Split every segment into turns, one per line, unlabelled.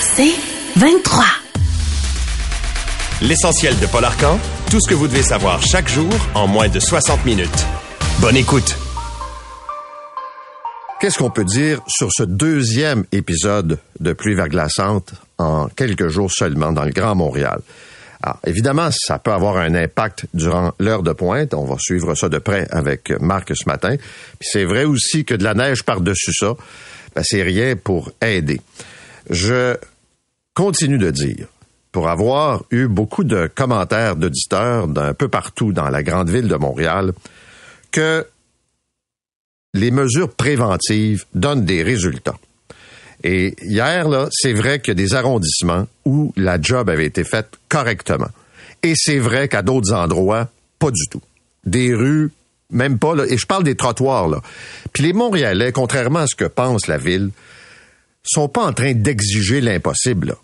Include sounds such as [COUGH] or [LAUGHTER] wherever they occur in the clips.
C'est 23.
L'essentiel de Paul Arcan, tout ce que vous devez savoir chaque jour en moins de 60 minutes. Bonne écoute.
Qu'est-ce qu'on peut dire sur ce deuxième épisode de pluie verglaçante en quelques jours seulement dans le Grand Montréal? Alors, évidemment, ça peut avoir un impact durant l'heure de pointe. On va suivre ça de près avec Marc ce matin. Puis c'est vrai aussi que de la neige par-dessus ça, ben, c'est rien pour aider. Je continue de dire, pour avoir eu beaucoup de commentaires d'auditeurs d'un peu partout dans la grande ville de Montréal, que les mesures préventives donnent des résultats. Et hier, là, c'est vrai qu'il y a des arrondissements où la job avait été faite correctement. Et c'est vrai qu'à d'autres endroits, pas du tout. Des rues, même pas, et je parle des trottoirs, là. Puis les Montréalais, contrairement à ce que pense la ville, sont pas en train d'exiger l'impossible,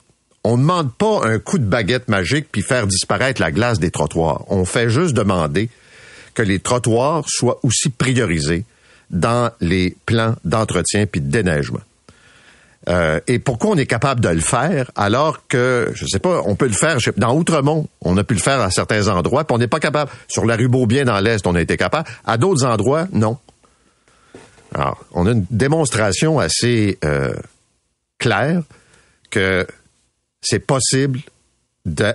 On ne demande pas un coup de baguette magique puis faire disparaître la glace des trottoirs. On fait juste demander que les trottoirs soient aussi priorisés dans les plans d'entretien puis de déneigement. Euh, et pourquoi on est capable de le faire alors que, je sais pas, on peut le faire dans Outremont, on a pu le faire à certains endroits, puis on n'est pas capable. Sur la rue Beaubien dans l'Est, on a été capable. À d'autres endroits, non. Alors, on a une démonstration assez euh, claire que c'est possible de,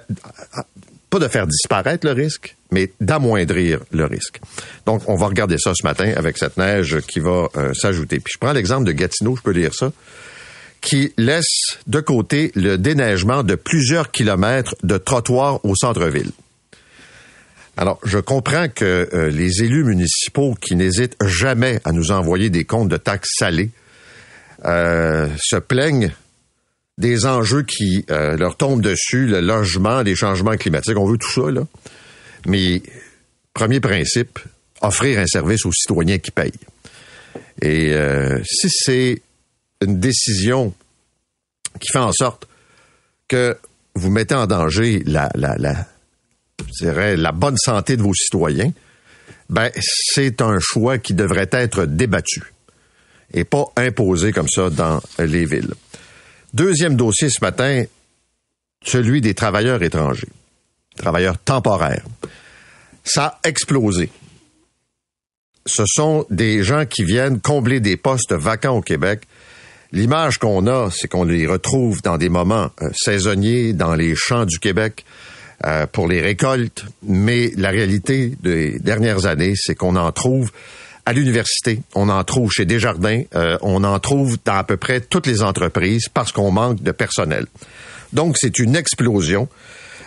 pas de faire disparaître le risque, mais d'amoindrir le risque. Donc, on va regarder ça ce matin avec cette neige qui va euh, s'ajouter. Puis je prends l'exemple de Gatineau, je peux lire ça qui laisse de côté le déneigement de plusieurs kilomètres de trottoirs au centre-ville. Alors, je comprends que euh, les élus municipaux qui n'hésitent jamais à nous envoyer des comptes de taxes salées euh, se plaignent des enjeux qui euh, leur tombent dessus, le logement, les changements climatiques. On veut tout ça, là. Mais, premier principe, offrir un service aux citoyens qui payent. Et si c'est une décision qui fait en sorte que vous mettez en danger la, la, la, je dirais, la bonne santé de vos citoyens, ben, c'est un choix qui devrait être débattu et pas imposé comme ça dans les villes. Deuxième dossier ce matin, celui des travailleurs étrangers, travailleurs temporaires. Ça a explosé. Ce sont des gens qui viennent combler des postes vacants au Québec L'image qu'on a, c'est qu'on les retrouve dans des moments euh, saisonniers, dans les champs du Québec, euh, pour les récoltes, mais la réalité des dernières années, c'est qu'on en trouve à l'université, on en trouve chez Desjardins, euh, on en trouve dans à peu près toutes les entreprises parce qu'on manque de personnel. Donc, c'est une explosion.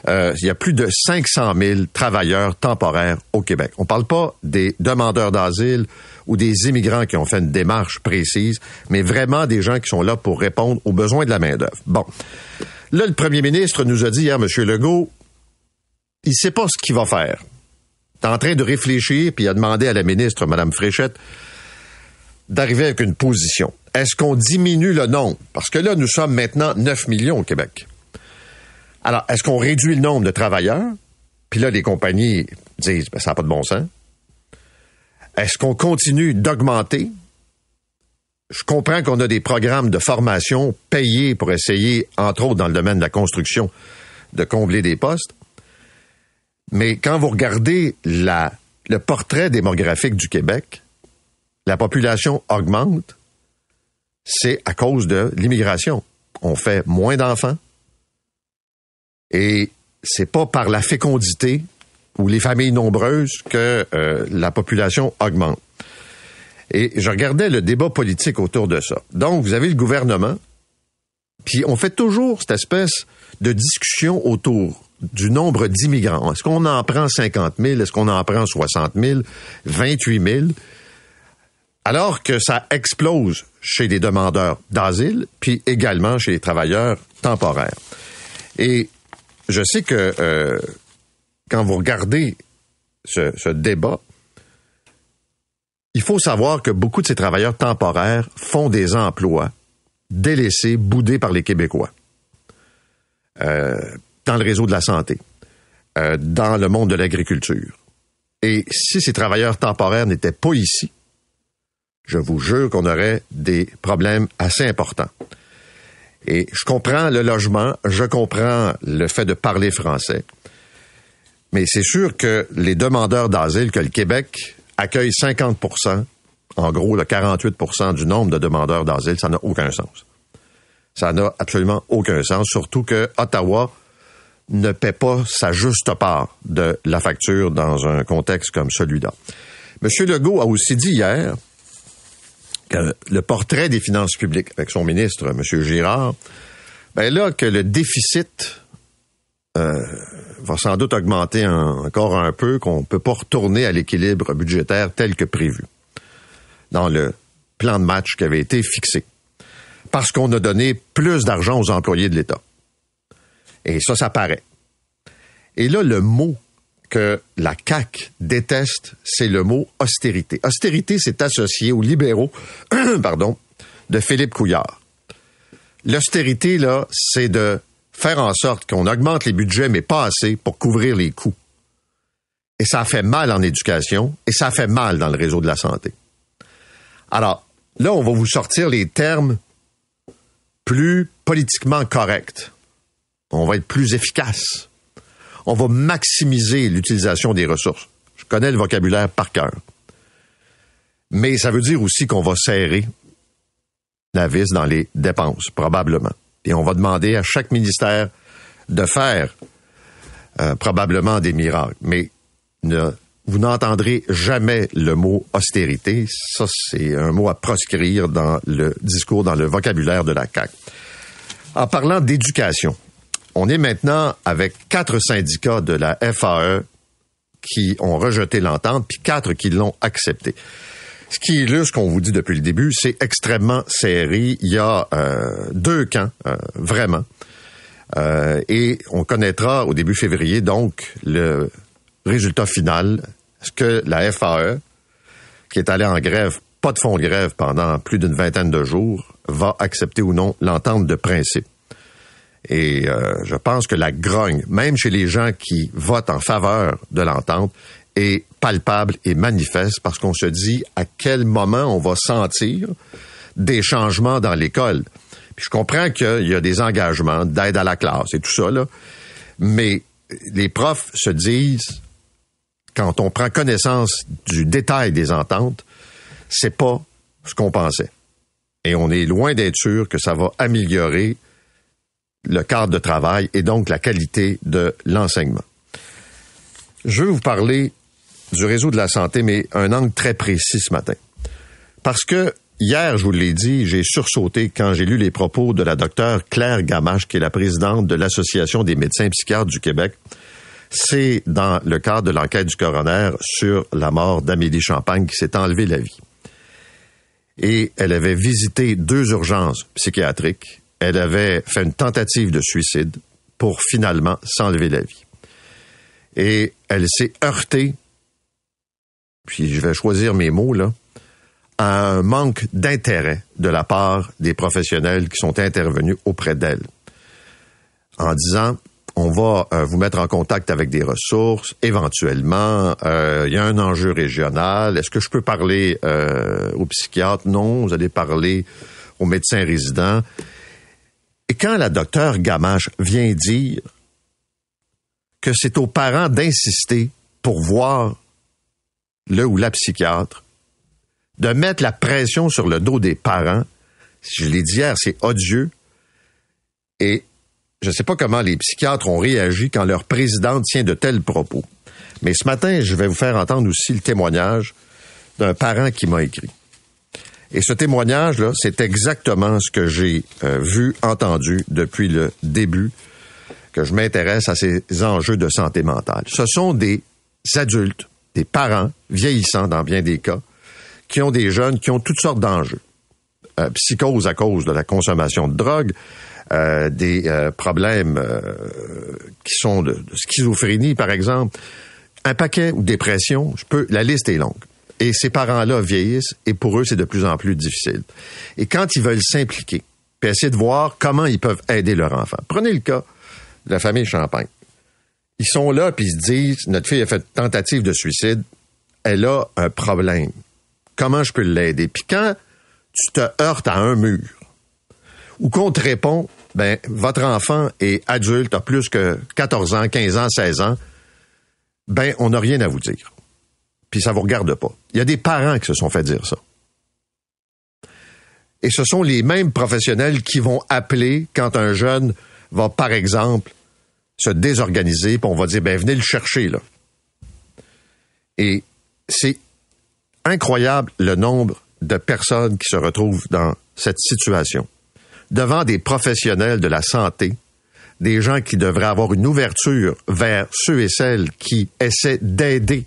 il y a plus de 500 000 travailleurs temporaires au Québec. On ne parle pas des demandeurs d'asile ou des immigrants qui ont fait une démarche précise, mais vraiment des gens qui sont là pour répondre aux besoins de la main-d'œuvre. Bon. Là, le premier ministre nous a dit hier, M. Legault, il sait pas ce qu'il va faire. En train de réfléchir, puis a demandé à la ministre, Mme Fréchette, d'arriver avec une position. Est-ce qu'on diminue le nombre? Parce que là, nous sommes maintenant 9 millions au Québec. Alors, est-ce qu'on réduit le nombre de travailleurs? Puis là, les compagnies disent, ben, ça n'a pas de bon sens. Est-ce qu'on continue d'augmenter? Je comprends qu'on a des programmes de formation payés pour essayer, entre autres dans le domaine de la construction, de combler des postes. Mais quand vous regardez la, le portrait démographique du Québec, la population augmente, c'est à cause de l'immigration. On fait moins d'enfants et c'est pas par la fécondité ou les familles nombreuses que euh, la population augmente. Et je regardais le débat politique autour de ça. Donc, vous avez le gouvernement, puis on fait toujours cette espèce de discussion autour du nombre d'immigrants. Est-ce qu'on en prend 50 000? Est-ce qu'on en prend 60 000? 28 000? Alors que ça explose chez les demandeurs d'asile, puis également chez les travailleurs temporaires. Et je sais que euh, quand vous regardez ce, débat, il faut savoir que beaucoup de ces travailleurs temporaires font des emplois délaissés, boudés par les Québécois, euh, dans le réseau de la santé, euh, dans le monde de l'agriculture. Et si ces travailleurs temporaires n'étaient pas ici, je vous jure qu'on aurait des problèmes assez importants. Et je comprends le logement, je comprends le fait de parler français. Mais c'est sûr que les demandeurs d'asile, que le Québec accueille 50% en gros, le 48% du nombre de demandeurs d'asile, ça n'a aucun sens. Ça n'a absolument aucun sens, surtout que Ottawa ne paie pas sa juste part de la facture dans un contexte comme celui-là. M. Legault a aussi dit hier que le portrait des finances publiques avec son ministre, M. Girard, ben là, que le déficit euh, va sans doute augmenter encore un peu, qu'on ne peut pas retourner à l'équilibre budgétaire tel que prévu dans le plan de match qui avait été fixé. Parce qu'on a donné plus d'argent aux employés de l'État. Et ça, ça paraît. Et là, le mot que la CAQ déteste, c'est le mot austérité. Austérité, c'est associé aux libéraux, [CLEARS THROAT] pardon, de Philippe Couillard. L'austérité, là, c'est de faire en sorte qu'on augmente les budgets, mais pas assez pour couvrir les coûts. Et ça fait mal en éducation et ça fait mal dans le réseau de la santé. Alors, là, on va vous sortir les termes plus politiquement corrects. On va être plus efficace. On va maximiser l'utilisation des ressources. Je connais le vocabulaire par cœur. Mais ça veut dire aussi qu'on va serrer la vis dans les dépenses, probablement. Et on va demander à chaque ministère de faire euh, probablement des miracles. Mais ne vous n'entendrez jamais le mot austérité. Ça, c'est un mot à proscrire dans le discours, dans le vocabulaire de la CAQ. En parlant d'éducation, on est maintenant avec quatre syndicats de la FAE qui ont rejeté l'entente, puis quatre qui l'ont accepté. Ce qui illustre ce qu'on vous dit depuis le début, c'est extrêmement serré. Il y a euh, deux camps, euh, vraiment. Euh, et on connaîtra au début février, donc, le résultat final est-ce que la FAE, qui est allée en grève, pas de fond de grève pendant plus d'une vingtaine de jours, va accepter ou non l'entente de principe? Et euh, je pense que la grogne, même chez les gens qui votent en faveur de l'entente, est palpable et manifeste parce qu'on se dit à quel moment on va sentir des changements dans l'école. Je comprends qu'il y a des engagements d'aide à la classe et tout ça, là, mais les profs se disent quand on prend connaissance du détail des ententes, c'est pas ce qu'on pensait. Et on est loin d'être sûr que ça va améliorer le cadre de travail et donc la qualité de l'enseignement. Je veux vous parler du réseau de la santé, mais un angle très précis ce matin. Parce que hier, je vous l'ai dit, j'ai sursauté quand j'ai lu les propos de la docteure Claire Gamache, qui est la présidente de l'Association des médecins psychiatres du Québec, c'est dans le cadre de l'enquête du coroner sur la mort d'Amélie Champagne qui s'est enlevé la vie. Et elle avait visité deux urgences psychiatriques. Elle avait fait une tentative de suicide pour finalement s'enlever la vie. Et elle s'est heurtée, puis je vais choisir mes mots là, à un manque d'intérêt de la part des professionnels qui sont intervenus auprès d'elle en disant on va euh, vous mettre en contact avec des ressources, éventuellement. Euh, il y a un enjeu régional. Est-ce que je peux parler euh, au? Non, vous allez parler au médecin résident. Et quand la docteure Gamache vient dire que c'est aux parents d'insister pour voir le ou la psychiatre, de mettre la pression sur le dos des parents, je l'ai dit hier, c'est odieux. Et je ne sais pas comment les psychiatres ont réagi quand leur présidente tient de tels propos. Mais ce matin, je vais vous faire entendre aussi le témoignage d'un parent qui m'a écrit. Et ce témoignage-là, c'est exactement ce que j'ai euh, vu, entendu depuis le début que je m'intéresse à ces enjeux de santé mentale. Ce sont des adultes, des parents vieillissants dans bien des cas, qui ont des jeunes qui ont toutes sortes d'enjeux. Euh, psychose à cause de la consommation de drogue, euh, des euh, problèmes euh, qui sont de, schizophrénie, par exemple, un paquet ou dépression, je peux, la liste est longue. Et ces parents-là vieillissent et pour eux, c'est de plus en plus difficile. Et quand ils veulent s'impliquer, puis essayer de voir comment ils peuvent aider leur enfant. Prenez le cas de la famille Champagne. Ils sont là puis ils se disent, notre fille a fait tentative de suicide, elle a un problème. Comment je peux l'aider? Puis quand tu te heurtes à un mur, ou qu'on te répond, ben, votre enfant est adulte, a plus que 14 ans, 15 ans, 16 ans, ben, on n'a rien à vous dire. Puis ça vous regarde pas. Il y a des parents qui se sont fait dire ça. Et ce sont les mêmes professionnels qui vont appeler quand un jeune va, par exemple, se désorganiser, puis on va dire, ben, venez le chercher, là. Et c'est incroyable le nombre de personnes qui se retrouvent dans cette situation. Devant des professionnels de la santé, des gens qui devraient avoir une ouverture vers ceux et celles qui essaient d'aider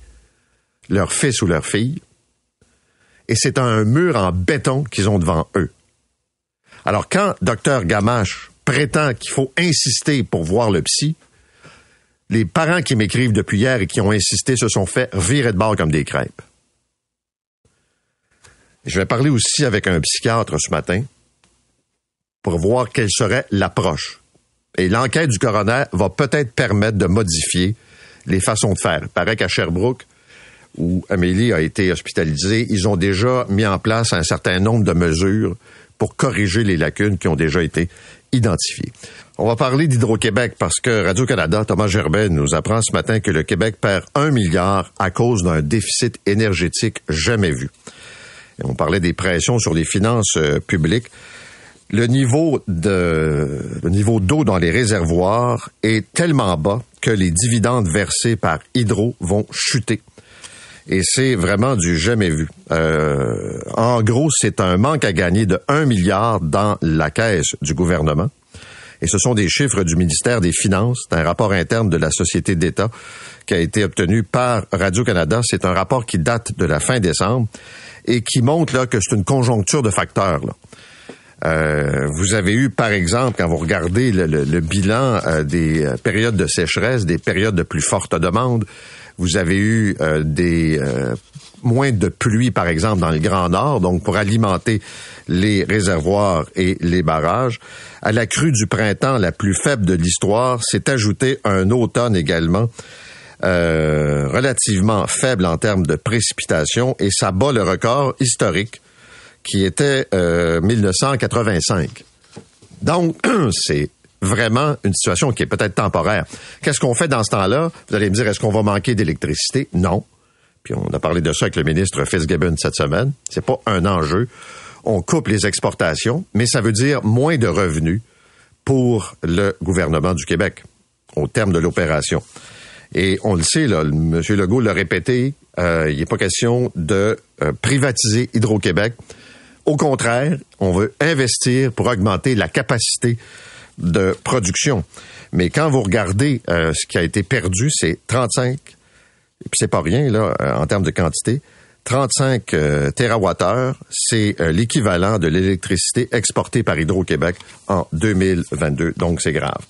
leur fils ou leur fille, et c'est un mur en béton qu'ils ont devant eux. Alors quand Dr Gamache prétend qu'il faut insister pour voir le psy, les parents qui m'écrivent depuis hier et qui ont insisté se sont fait virer de bord comme des crêpes. Je vais parler aussi avec un psychiatre ce matin pour voir quelle serait l'approche. Et l'enquête du coroner va peut-être permettre de modifier les façons de faire. Paraît qu'à Sherbrooke, où Amélie a été hospitalisée, ils ont déjà mis en place un certain nombre de mesures pour corriger les lacunes qui ont déjà été identifiées. On va parler d'Hydro-Québec parce que Radio-Canada, Thomas Gerbet nous apprend ce matin que le Québec perd un milliard à cause d'un déficit énergétique jamais vu. on parlait des pressions sur les finances euh, publiques. Le niveau de, le niveau d'eau dans les réservoirs est tellement bas que les dividendes versés par Hydro vont chuter et c'est vraiment du jamais vu. Euh, en gros, c'est un manque à gagner de 1 milliard dans la caisse du gouvernement. Et ce sont des chiffres du ministère des Finances, c'est un rapport interne de la Société d'État qui a été obtenu par Radio-Canada. C'est un rapport qui date de la fin décembre et qui montre là, que c'est une conjoncture de facteurs. Euh, vous avez eu, par exemple, quand vous regardez le, bilan euh, des périodes de sécheresse, des périodes de plus forte demande, vous avez eu euh, des euh, moins de pluie, par exemple, dans le Grand Nord, donc pour alimenter les réservoirs et les barrages. À la crue du printemps, la plus faible de l'histoire, s'est ajouté un automne également. Euh, relativement faible en termes de précipitation et ça bat le record historique qui était 1985. Donc, [CLEARS THROAT] c'est vraiment une situation qui est peut-être temporaire. Qu'est-ce qu'on fait dans ce temps-là? Vous allez me dire, est-ce qu'on va manquer d'électricité? Non. Puis on a parlé de ça avec le ministre Fitzgibbon cette semaine. C'est pas un enjeu. On coupe les exportations, mais ça veut dire moins de revenus pour le gouvernement du Québec au terme de l'opération. Et on le sait, là, M. Legault l'a répété, euh, il n'est pas question de euh, privatiser Hydro-Québec. Au contraire, on veut investir pour augmenter la capacité de production. Mais quand vous regardez euh, ce qui a été perdu, c'est 35, et puis c'est pas rien là euh, en termes de quantité, 35 euh, TWh, c'est l'équivalent de l'électricité exportée par Hydro-Québec en 2022. Donc c'est grave.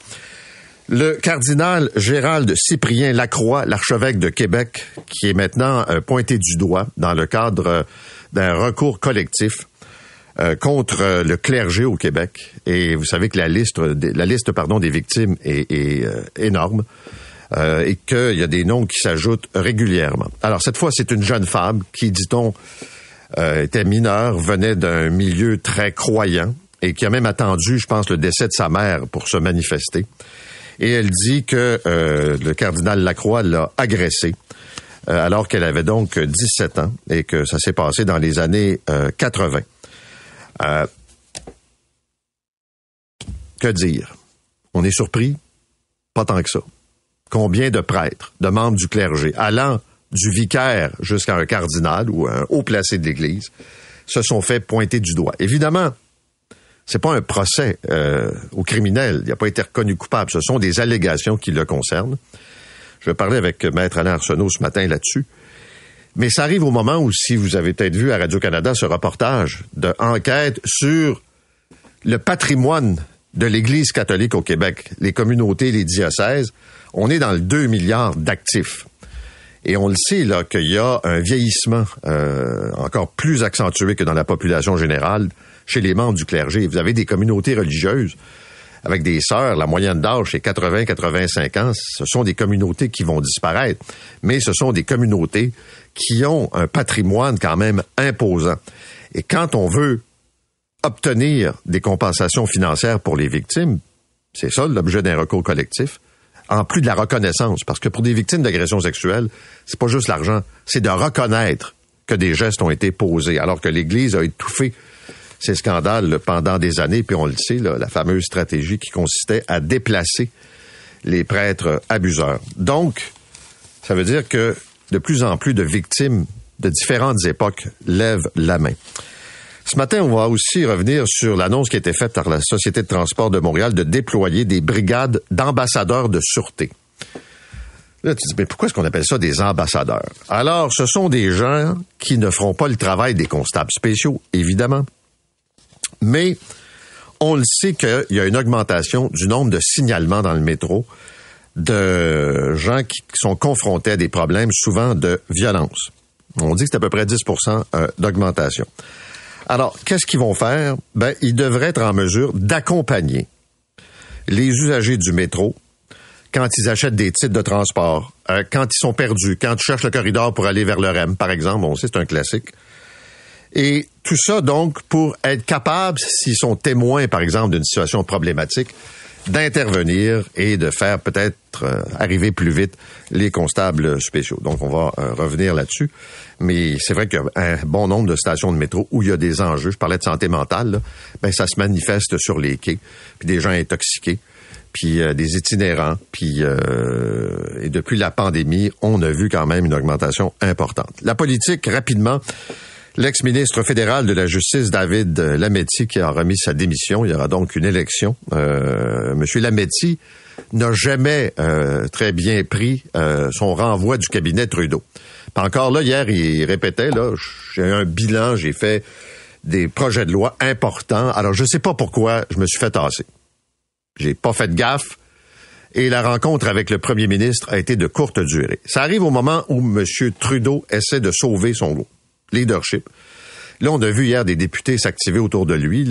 Le cardinal Gérald Cyprien Lacroix, l'archevêque de Québec, qui est maintenant pointé du doigt dans le cadre d'un recours collectif euh, contre euh, le clergé au Québec. Et vous savez que la liste, la liste pardon, des victimes est, euh, énorme. et qu'il y a des noms qui s'ajoutent régulièrement. Alors cette fois, c'est une jeune femme qui, dit-on, était mineure, venait d'un milieu très croyant et qui a même attendu, je pense, le décès de sa mère pour se manifester. Et elle dit que le cardinal Lacroix l'a agressée alors qu'elle avait donc 17 ans et que ça s'est passé dans les années 80. Euh, que dire? On est surpris? Pas tant que ça. Combien de prêtres, de membres du clergé, allant du vicaire jusqu'à un cardinal ou un haut placé de l'Église, se sont fait pointer du doigt? Évidemment, c'est pas un procès euh, au criminel. Il n'a pas été reconnu coupable. Ce sont des allégations qui le concernent. Je vais parler avec Maître Alain Arsenault ce matin là-dessus. Mais ça arrive au moment où, si vous avez peut-être vu à Radio-Canada ce reportage d'enquête sur le patrimoine de l'Église catholique au Québec, les communautés, les diocèses, on est dans le 2 milliards d'actifs. Et on le sait là qu'il y a un vieillissement euh, encore plus accentué que dans la population générale chez les membres du clergé. Vous avez des communautés religieuses avec des sœurs, la moyenne d'âge c'est 80-85 ans. Ce sont des communautés qui vont disparaître, mais ce sont des communautés qui ont un patrimoine quand même imposant. Et quand on veut obtenir des compensations financières pour les victimes, c'est ça l'objet d'un recours collectif, en plus de la reconnaissance, parce que pour des victimes d'agressions sexuelles, c'est pas juste l'argent, c'est de reconnaître que des gestes ont été posés, alors que l'Église a étouffé ces scandales pendant des années, puis on le sait, la fameuse stratégie qui consistait à déplacer les prêtres abuseurs. Donc, ça veut dire que de plus en plus de victimes de différentes époques lèvent la main. Ce matin, on va aussi revenir sur l'annonce qui a été faite par la Société de transport de Montréal de déployer des brigades d'ambassadeurs de sûreté. Là, tu dis, mais pourquoi est-ce qu'on appelle ça des ambassadeurs? Alors, ce sont des gens qui ne feront pas le travail des constables spéciaux, évidemment. Mais on le sait qu'il y a une augmentation du nombre de signalements dans le métro de gens qui sont confrontés à des problèmes souvent de violence. On dit que c'est à peu près 10% euh, d'augmentation. Alors, qu'est-ce qu'ils vont faire? Ben, ils devraient être en mesure d'accompagner les usagers du métro quand ils achètent des titres de transport, euh, quand ils sont perdus, quand ils cherchent le corridor pour aller vers le REM, par exemple, c'est un classique. Et tout ça, donc, pour être capable, s'ils sont témoins, par exemple, d'une situation problématique, d'intervenir et de faire peut-être euh, arriver plus vite les constables spéciaux. Donc, on va euh, revenir là-dessus. Mais c'est vrai qu'il y a un bon nombre de stations de métro où il y a des enjeux. Je parlais de santé mentale. Là. Ben, ça se manifeste sur les quais, puis des gens intoxiqués, puis euh, des itinérants. Puis et depuis la pandémie, on a vu quand même une augmentation importante. La politique, rapidement. L'ex-ministre fédéral de la Justice, David Lametti, qui a remis sa démission. Il y aura donc une élection. Euh, Monsieur Lametti n'a jamais euh, très bien pris euh, son renvoi du cabinet Trudeau. Encore là, hier, il répétait, là, j'ai un bilan, j'ai fait des projets de loi importants. Alors, je ne sais pas pourquoi je me suis fait tasser. J'ai pas fait de gaffe. Et la rencontre avec le premier ministre a été de courte durée. Ça arrive au moment où M. Trudeau essaie de sauver son leadership. Là, on a vu hier des députés s'activer autour de lui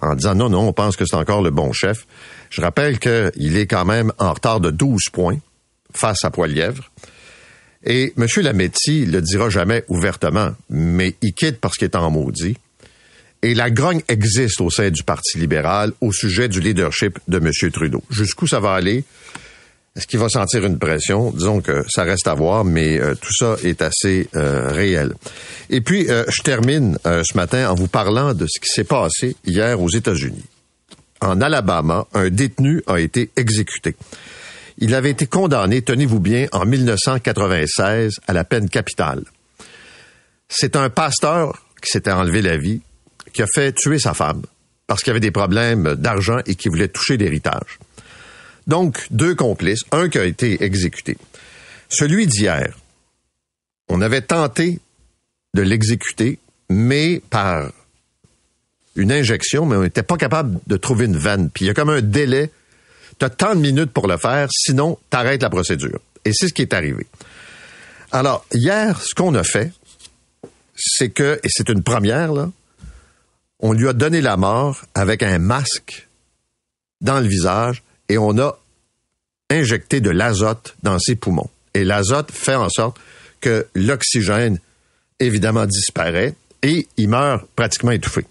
en disant non, non, on pense que c'est encore le bon chef. Je rappelle qu'il est quand même en retard de 12 points face à Poilièvre. Et M. Lametti le dira jamais ouvertement, mais il quitte parce qu'il est en maudit. Et la grogne existe au sein du Parti libéral au sujet du leadership de M. Trudeau. Jusqu'où ça va aller? Est-ce qu'il va sentir une pression? Disons que ça reste à voir, mais euh, tout ça est assez euh, réel. Et puis, euh, je termine ce matin en vous parlant de ce qui s'est passé hier aux États-Unis. En Alabama, un détenu a été exécuté. Il avait été condamné, tenez-vous bien, en 1996 à la peine capitale. C'est un pasteur qui s'était enlevé la vie, qui a fait tuer sa femme parce qu'il avait des problèmes d'argent et qui voulait toucher l'héritage. Donc, deux complices, un qui a été exécuté. Celui d'hier, on avait tenté de l'exécuter, mais par une injection, mais on n'était pas capable de trouver une veine. Puis il y a comme un délai. Tu as tant de minutes pour le faire, sinon tu arrêtes la procédure. Et c'est ce qui est arrivé. Alors, hier, ce qu'on a fait, c'est que, et c'est une première, là, on lui a donné la mort avec un masque dans le visage et on a injecté de l'azote dans ses poumons. Et l'azote fait en sorte que l'oxygène, évidemment, disparaît et il meurt pratiquement étouffé.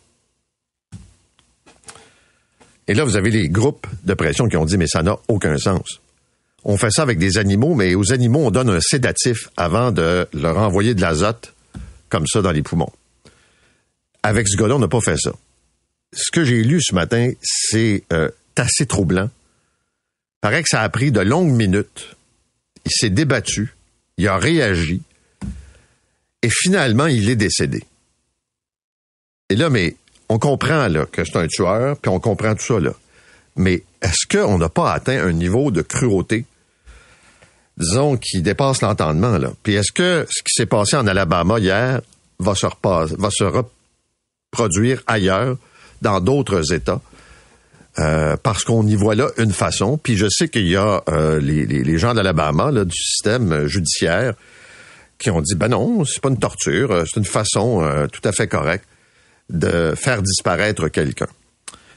Et là, vous avez les groupes de pression qui ont dit, mais ça n'a aucun sens. On fait ça avec des animaux, mais aux animaux, on donne un sédatif avant de leur envoyer de l'azote comme ça dans les poumons. Avec ce gars-là, on n'a pas fait ça. Ce que j'ai lu ce matin, c'est euh, assez troublant paraît que ça a pris de longues minutes. Il s'est débattu, il a réagi, et finalement, il est décédé. Et là, mais on comprend là, que c'est un tueur, puis on comprend tout ça. Mais est-ce qu'on n'a pas atteint un niveau de cruauté, disons, qui dépasse l'entendement? Là? Puis est-ce que ce qui s'est passé en Alabama hier va se reproduire ailleurs, dans d'autres États? Euh, parce qu'on y voit là une façon. Puis je sais qu'il y a euh, les, les, gens d'Alabama, du système judiciaire, qui ont dit, ben non, c'est pas une torture, euh, c'est une façon tout à fait correcte de faire disparaître quelqu'un.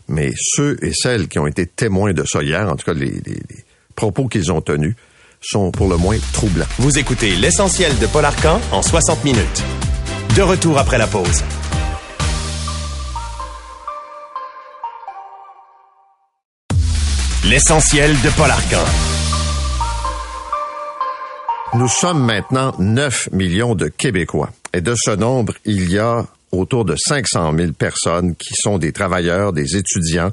Mais ceux et celles qui ont été témoins de ça hier, en tout cas les, les, les propos qu'ils ont tenus, sont pour le moins troublants.
Vous écoutez l'essentiel de Paul Arcan en 60 minutes. De retour après la pause. L'essentiel de Paul Arcan.
Nous sommes maintenant 9 millions de Québécois. Et de ce nombre, il y a autour de 500 000 personnes qui sont des travailleurs, des étudiants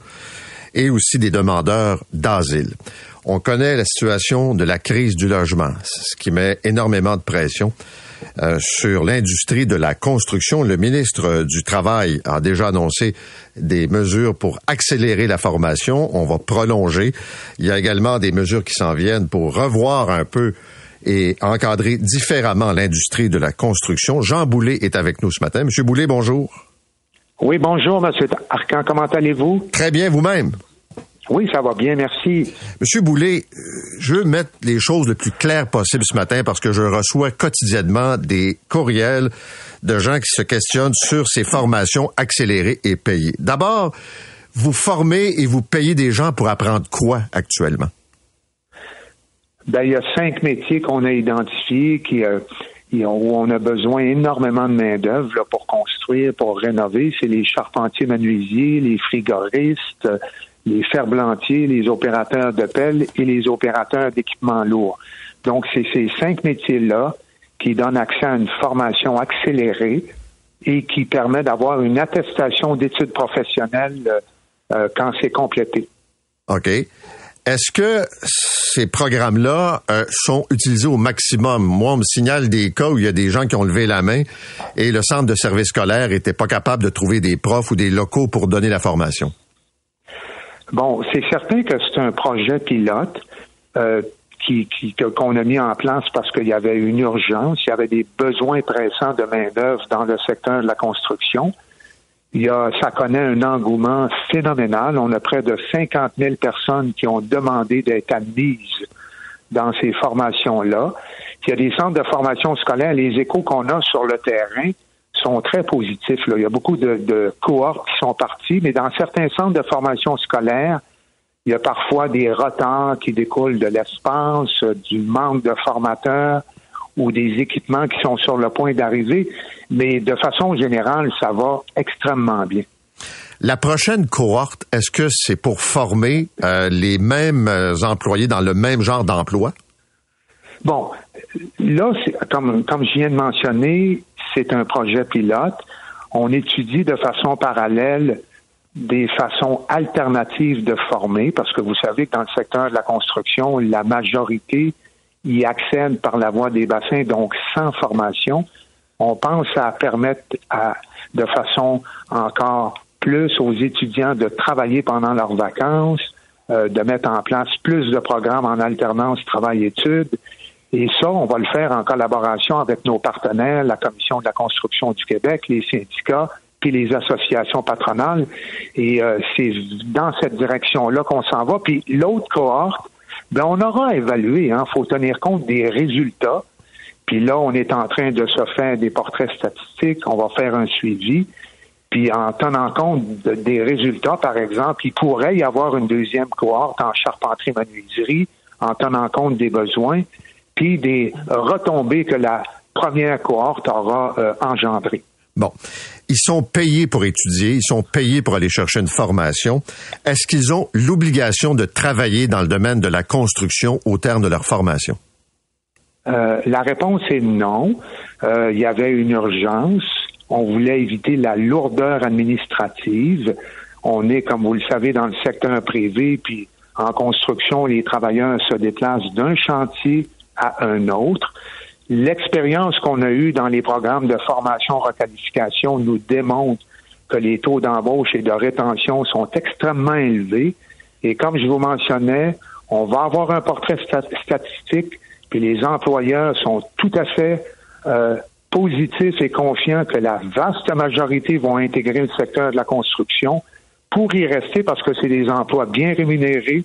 et aussi des demandeurs d'asile. On connaît la situation de la crise du logement, ce qui met énormément de pression euh, sur l'industrie de la construction. Le ministre du Travail a déjà annoncé des mesures pour accélérer la formation. On va prolonger. Il y a également des mesures qui s'en viennent pour revoir un peu et encadrer différemment l'industrie de la construction. Jean Boulet est avec nous ce matin. Monsieur Boulet, bonjour.
Oui, bonjour, Monsieur Arcan. Comment allez-vous?
Très bien, vous-même?
Oui, ça va bien, merci.
Monsieur Boulet, euh, je veux mettre les choses le plus claires possible ce matin parce que je reçois quotidiennement des courriels de gens qui se questionnent sur ces formations accélérées et payées. D'abord, vous formez et vous payez des gens pour apprendre quoi actuellement?
Ben, il y a cinq métiers qu'on a identifiés qui, euh, où on a besoin énormément de main-d'œuvre pour construire, pour rénover. C'est les charpentiers menuisiers, les frigoristes, les ferblantiers, les opérateurs de pelle et les opérateurs d'équipements lourds. Donc, c'est ces cinq métiers-là qui donnent accès à une formation accélérée et qui permet d'avoir une attestation d'études professionnelles euh, euh, quand c'est complété.
OK. Est-ce que ces programmes-là euh, sont utilisés au maximum? Moi, on me signale des cas où il y a des gens qui ont levé la main et le centre de service scolaire n'était pas capable de trouver des profs ou des locaux pour donner la formation.
Bon, c'est certain que c'est un projet pilote euh, qui, qu'on a mis en place parce qu'il y avait une urgence, il y avait des besoins pressants de main-d'œuvre dans le secteur de la construction. Il y a, ça connaît un engouement phénoménal. On a près de 50 000 personnes qui ont demandé d'être admises dans ces formations-là. Il y a des centres de formation scolaire, les échos qu'on a sur le terrain, sont très positifs. Là. Il y a beaucoup de, de cohortes qui sont partis, mais dans certains centres de formation scolaire, il y a parfois des retards qui découlent de l'espace, du manque de formateurs ou des équipements qui sont sur le point d'arriver. Mais de façon générale, ça va extrêmement bien.
La prochaine cohorte, est-ce que c'est pour former euh, les mêmes euh, employés dans le même genre d'emploi?
Bon, là, comme, comme je viens de mentionner, c'est un projet pilote. On étudie de façon parallèle des façons alternatives de former, parce que vous savez que dans le secteur de la construction, la majorité y accèdent par la voie des bassins, donc sans formation. On pense à permettre à, de façon encore plus aux étudiants de travailler pendant leurs vacances, euh, de mettre en place plus de programmes en alternance travail-études et ça, on va le faire en collaboration avec nos partenaires, la Commission de la construction du Québec, les syndicats, puis les associations patronales. Et euh, c'est dans cette direction-là qu'on s'en va. Puis l'autre cohorte, ben on aura évalué. Il hein, faut tenir compte des résultats. Puis là, on est en train de se faire des portraits statistiques. On va faire un suivi. Puis en tenant compte des résultats, par exemple, il pourrait y avoir une deuxième cohorte en charpenterie-menuiserie en tenant compte des besoins puis des retombées que la première cohorte aura euh, engendrées.
Bon. Ils sont payés pour étudier, ils sont payés pour aller chercher une formation. Est-ce qu'ils ont l'obligation de travailler dans le domaine de la construction au terme de leur formation?
Euh, la réponse est non. Euh, il y avait une urgence. On voulait éviter la lourdeur administrative. On est, comme vous le savez, dans le secteur privé, puis en construction, les travailleurs se déplacent d'un chantier à un autre. L'expérience qu'on a eue dans les programmes de formation-requalification nous démontre que les taux d'embauche et de rétention sont extrêmement élevés. Et comme je vous mentionnais, on va avoir un portrait statistique, puis les employeurs sont tout à fait euh, positifs et confiants que la vaste majorité vont intégrer le secteur de la construction pour y rester parce que c'est des emplois bien rémunérés,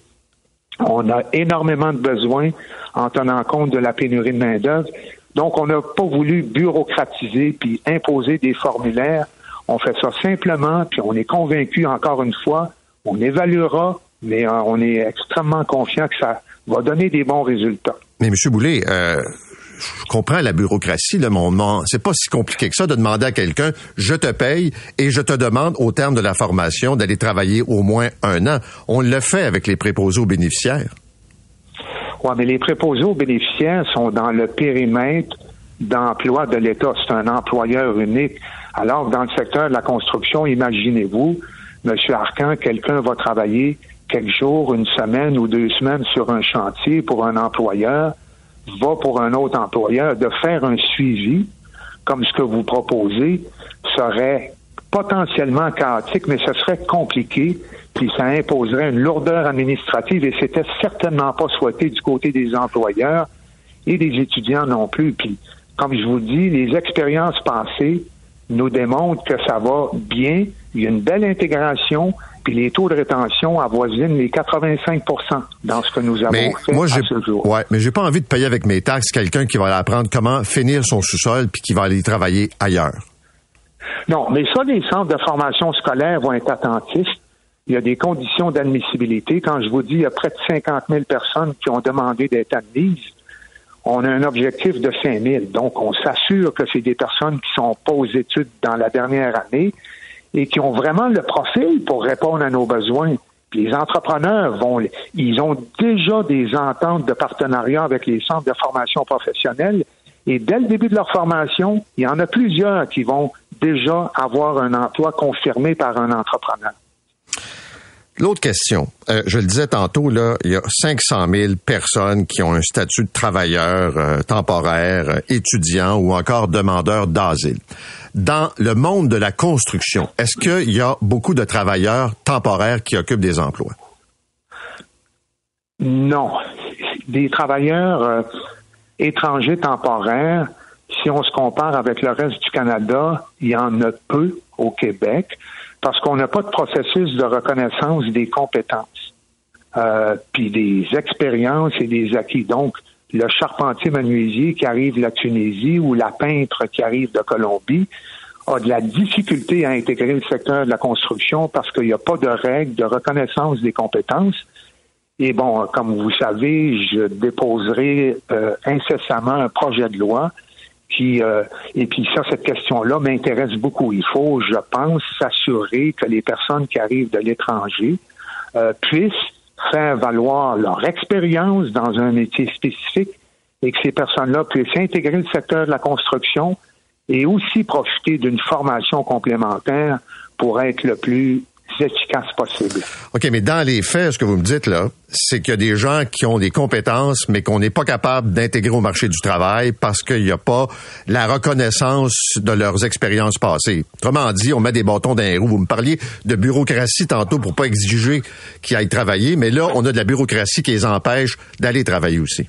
on a énormément de besoins en tenant compte de la pénurie de main-d'œuvre. Donc, on n'a pas voulu bureaucratiser puis imposer des formulaires. On fait ça simplement, puis on est convaincu, encore une fois, on évaluera, mais euh, on est extrêmement confiant que ça va donner des bons résultats.
Mais M. Boulay, euh, je comprends la bureaucratie, le moment. C'est pas si compliqué que ça de demander à quelqu'un, je te paye et je te demande au terme de la formation d'aller travailler au moins un an. On le fait avec les préposés aux bénéficiaires.
Oui, mais les préposés aux bénéficiaires sont dans le périmètre d'emploi de l'État. C'est un employeur unique. Alors que dans le secteur de la construction, imaginez-vous, M. Arcan, quelqu'un va travailler quelques jours, une semaine ou deux semaines sur un chantier pour un employeur, va pour un autre employeur, de faire un suivi, comme ce que vous proposez, serait potentiellement chaotique, mais ce serait compliqué, puis ça imposerait une lourdeur administrative et c'était certainement pas souhaité du côté des employeurs et des étudiants non plus. Puis, comme je vous dis, les expériences passées nous démontrent que ça va bien, il y a une belle intégration, puis les taux de rétention avoisinent les 85% dans ce que nous avons fait
moi,
à ce jour.
Ouais, mais j'ai pas envie de payer avec mes taxes quelqu'un qui va apprendre comment finir son sous-sol puis qui va aller travailler ailleurs.
Non, mais ça, les centres de formation scolaire vont être attentifs. Il y a des conditions d'admissibilité. Quand je vous dis, il y a près de 50 000 personnes qui ont demandé d'être admises. On a un objectif de 5 000. Donc, on s'assure que c'est des personnes qui sont pas aux études dans la dernière année et qui ont vraiment le profil pour répondre à nos besoins. Les entrepreneurs vont, ils ont déjà des ententes de partenariat avec les centres de formation professionnelle. Et dès le début de leur formation, il y en a plusieurs qui vont déjà avoir un emploi confirmé par un entrepreneur.
L'autre question, euh, je le disais tantôt, là, il y a 500 000 personnes qui ont un statut de travailleur euh, temporaire, euh, étudiant ou encore demandeur d'asile. Dans le monde de la construction, est-ce qu'il y a beaucoup de travailleurs temporaires qui occupent des emplois?
Non. Des travailleurs étrangers temporaires, si on se compare avec le reste du Canada, il y en a peu au Québec parce qu'on n'a pas de processus de reconnaissance des compétences, euh, puis des expériences et des acquis. Donc, le charpentier menuisier qui arrive de la Tunisie ou la peintre qui arrive de Colombie a de la difficulté à intégrer le secteur de la construction parce qu'il n'y a pas de règles de reconnaissance des compétences. Et bon, comme vous savez, je déposerai euh, incessamment un projet de loi euh, et puis ça, cette question-là m'intéresse beaucoup. Il faut, je pense, s'assurer que les personnes qui arrivent de l'étranger euh, puissent faire valoir leur expérience dans un métier spécifique et que ces personnes-là puissent intégrer le secteur de la construction et aussi profiter d'une formation complémentaire pour être le plus possible.
OK, mais dans les faits, ce que vous me dites là, c'est qu'il y a des gens qui ont des compétences, mais qu'on n'est pas capable d'intégrer au marché du travail parce qu'il n'y a pas la reconnaissance de leurs expériences passées. Autrement dit, on met des bâtons dans les roues. Vous me parliez de bureaucratie tantôt pour pas exiger qu'ils aillent travailler, mais là, on a de la bureaucratie qui les empêche d'aller travailler aussi.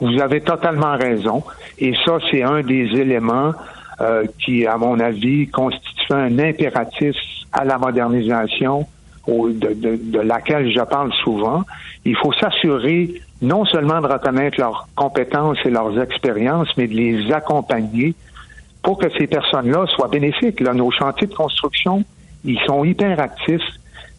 Vous avez totalement raison. Et ça, c'est un des éléments euh, qui, à mon avis, constitue un impératif à la modernisation de, laquelle je parle souvent. Il faut s'assurer non seulement de reconnaître leurs compétences et leurs expériences, mais de les accompagner pour que ces personnes-là soient bénéfiques. Là, nos chantiers de construction, ils sont hyper actifs.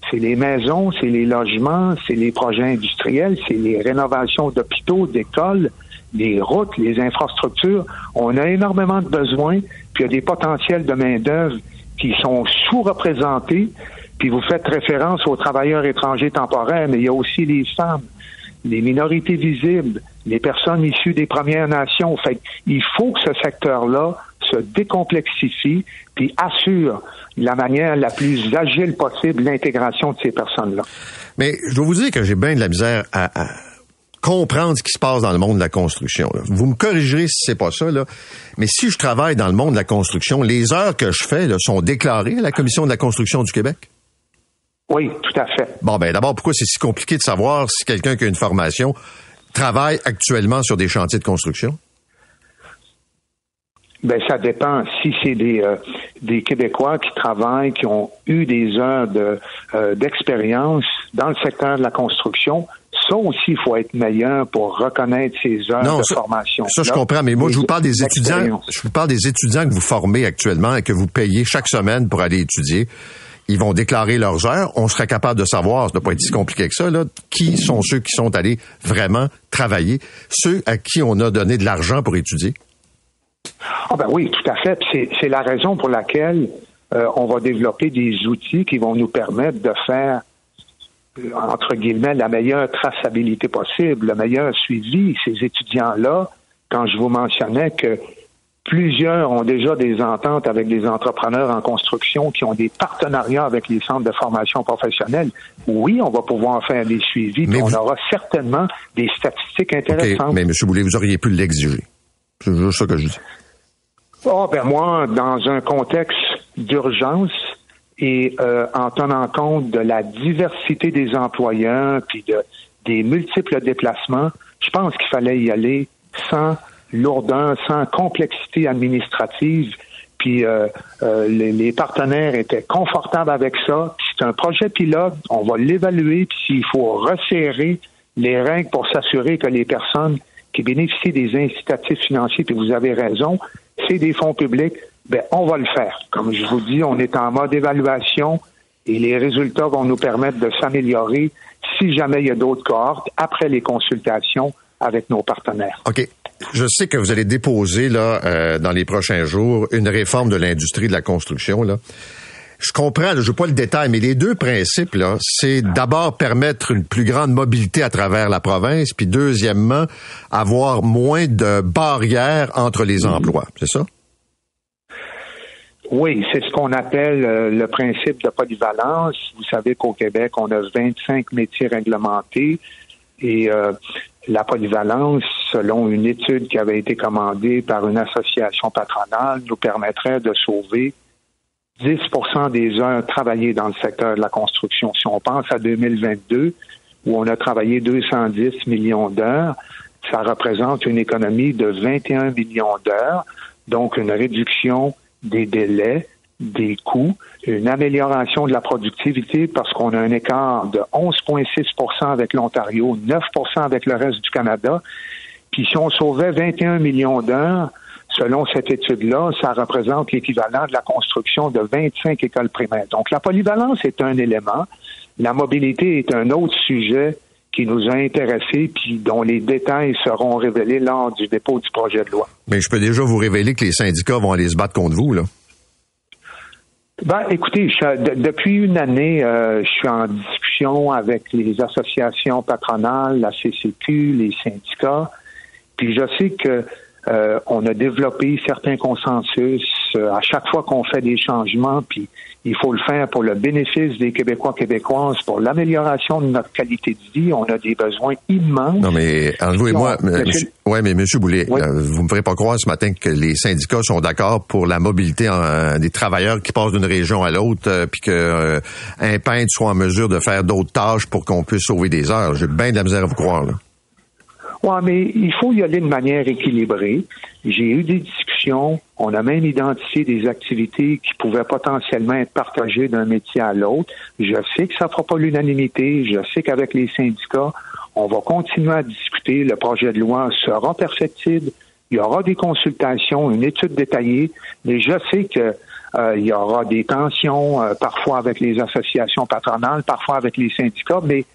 C'est les maisons, c'est les logements, c'est les projets industriels, c'est les rénovations d'hôpitaux, d'écoles, les routes, les infrastructures. On a énormément de besoins, puis il y a des potentiels de main-d'œuvre qui sont sous-représentés. Puis vous faites référence aux travailleurs étrangers temporaires, mais il y a aussi les femmes, les minorités visibles, les personnes issues des Premières Nations. Fait il faut que ce secteur-là se décomplexifie puis assure la manière la plus agile possible l'intégration de ces personnes-là.
Mais je dois vous dire que j'ai bien de la misère à, comprendre ce qui se passe dans le monde de la construction. Vous me corrigerez si c'est pas ça, là. mais si je travaille dans le monde de la construction, les heures que je fais sont déclarées à la Commission de la construction du Québec?
Oui, tout à fait.
Bon, ben d'abord, pourquoi c'est si compliqué de savoir si quelqu'un qui a une formation travaille actuellement sur des chantiers de construction?
Ben ça dépend. Si c'est des euh, des Québécois qui travaillent, qui ont eu des heures de euh, d'expérience dans le secteur de la construction, ça aussi, il faut être meilleur pour reconnaître ces heures de formation.
Ça, je comprends, mais moi, je vous parle des étudiants. Je vous parle des étudiants que vous formez actuellement et que vous payez chaque semaine pour aller étudier. ils vont déclarer leurs heures. On serait capable de savoir, ça ne doit pas être si compliqué que ça, là, qui sont ceux qui sont allés vraiment travailler, ceux à qui on a donné de l'argent pour étudier.
Ah ben oui, tout à fait. C'est la raison pour laquelle euh, on va développer des outils qui vont nous permettre de faire entre guillemets, la meilleure traçabilité possible, le meilleur suivi. Ces étudiants-là, quand je vous mentionnais que plusieurs ont déjà des ententes avec des entrepreneurs en construction qui ont des partenariats avec les centres de formation professionnelle, oui, on va pouvoir faire des suivis, mais on aura certainement des statistiques intéressantes.
mais M. Boulay, vous auriez pu l'exiger. C'est juste ça que je dis.
Oh, ben moi, dans un contexte d'urgence, et euh, en tenant compte de la diversité des employeurs puis de, des multiples déplacements, je pense qu'il fallait y aller sans lourdeur, sans complexité administrative. Puis euh, euh, les, les, partenaires étaient confortables avec ça. C'est un projet pilote, on va l'évaluer, puis s'il faut resserrer les règles pour s'assurer que les personnes qui bénéficient des incitatifs financiers, puis vous avez raison, c'est des fonds publics, ben, on va le faire. Comme je vous dis, on est en mode évaluation et les résultats vont nous permettre de s'améliorer si jamais il y a d'autres cohortes après les consultations avec nos partenaires.
OK. Je sais que vous allez déposer là euh, dans les prochains jours une réforme de l'industrie de la construction là. Je comprends, je veux pas le détail, mais les deux principes là, c'est d'abord permettre une plus grande mobilité à travers la province, puis deuxièmement avoir moins de barrières entre les emplois. C'est ça?
Oui, c'est ce qu'on appelle euh, le principe de polyvalence. Vous savez qu'au Québec, on a 25 métiers réglementés et euh, la polyvalence, selon une étude qui avait été commandée par une association patronale, nous permettrait de sauver 10% des heures travaillées dans le secteur de la construction. Si on pense à 2022, où on a travaillé 210 millions d'heures, ça représente une économie de 21 millions d'heures, donc une réduction des délais, des coûts, une amélioration de la productivité parce qu'on a un écart de 11,6% avec l'Ontario, 9% avec le reste du Canada. Puis si on sauvait 21 millions d'heures, selon cette étude-là, ça représente l'équivalent de la construction de 25 écoles primaires. Donc la polyvalence est un élément. La mobilité est un autre sujet qui nous a intéressés puis dont les détails seront révélés lors du dépôt du projet de loi.
Mais je peux déjà vous révéler que les syndicats vont aller se battre contre vous, là.
Ben, écoutez, depuis une année, euh, je suis en discussion avec les associations patronales, la CCQ, les syndicats, puis je sais que euh, on a développé certains consensus à chaque fois qu'on fait des changements, puis il faut le faire pour le bénéfice des Québécois québécoises, pour l'amélioration de notre qualité de vie. On a des besoins immenses.
Non, mais entre vous et moi, ouais, mais Monsieur Boulet, euh, vous me ferez pas croire ce matin que les syndicats sont d'accord pour la mobilité des travailleurs qui passent d'une région à l'autre, puis que un peintre soit en mesure de faire d'autres tâches pour qu'on puisse sauver des heures. J'ai bien de la misère à vous croire. Là.
Oui, mais il faut y aller de manière équilibrée. J'ai eu des discussions. On a même identifié des activités qui pouvaient potentiellement être partagées d'un métier à l'autre. Je sais que ça ne fera pas l'unanimité. Je sais qu'avec les syndicats, on va continuer à discuter. Le projet de loi sera perfectible. Il y aura des consultations, une étude détaillée, mais je sais que euh, il y aura des tensions, euh, parfois avec les associations patronales, parfois avec les syndicats, mais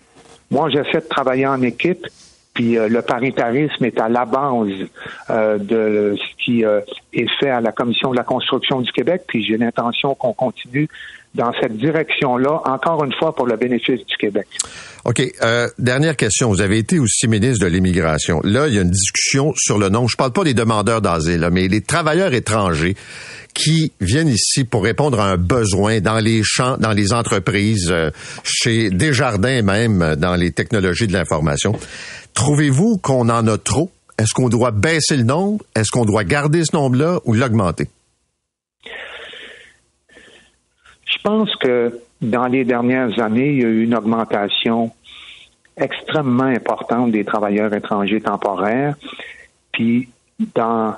moi, j'essaie de travailler en équipe euh, le paritarisme est à la base euh, de ce qui euh, est fait à la Commission de la construction du Québec. Puis j'ai l'intention qu'on continue dans cette direction-là, encore une fois, pour le bénéfice du Québec.
OK. dernière question. Vous avez été aussi ministre de l'Immigration. Là, il y a une discussion sur le nom. Je parle pas des demandeurs d'asile, mais les travailleurs étrangers qui viennent ici pour répondre à un besoin dans les champs, dans les entreprises, chez Desjardins même, dans les technologies de l'information. Trouvez-vous qu'on en a trop? Est-ce qu'on doit baisser le nombre? Est-ce qu'on doit garder ce nombre-là ou l'augmenter?
Je pense que dans les dernières années, il y a eu une augmentation extrêmement importante des travailleurs étrangers temporaires. Puis, dans,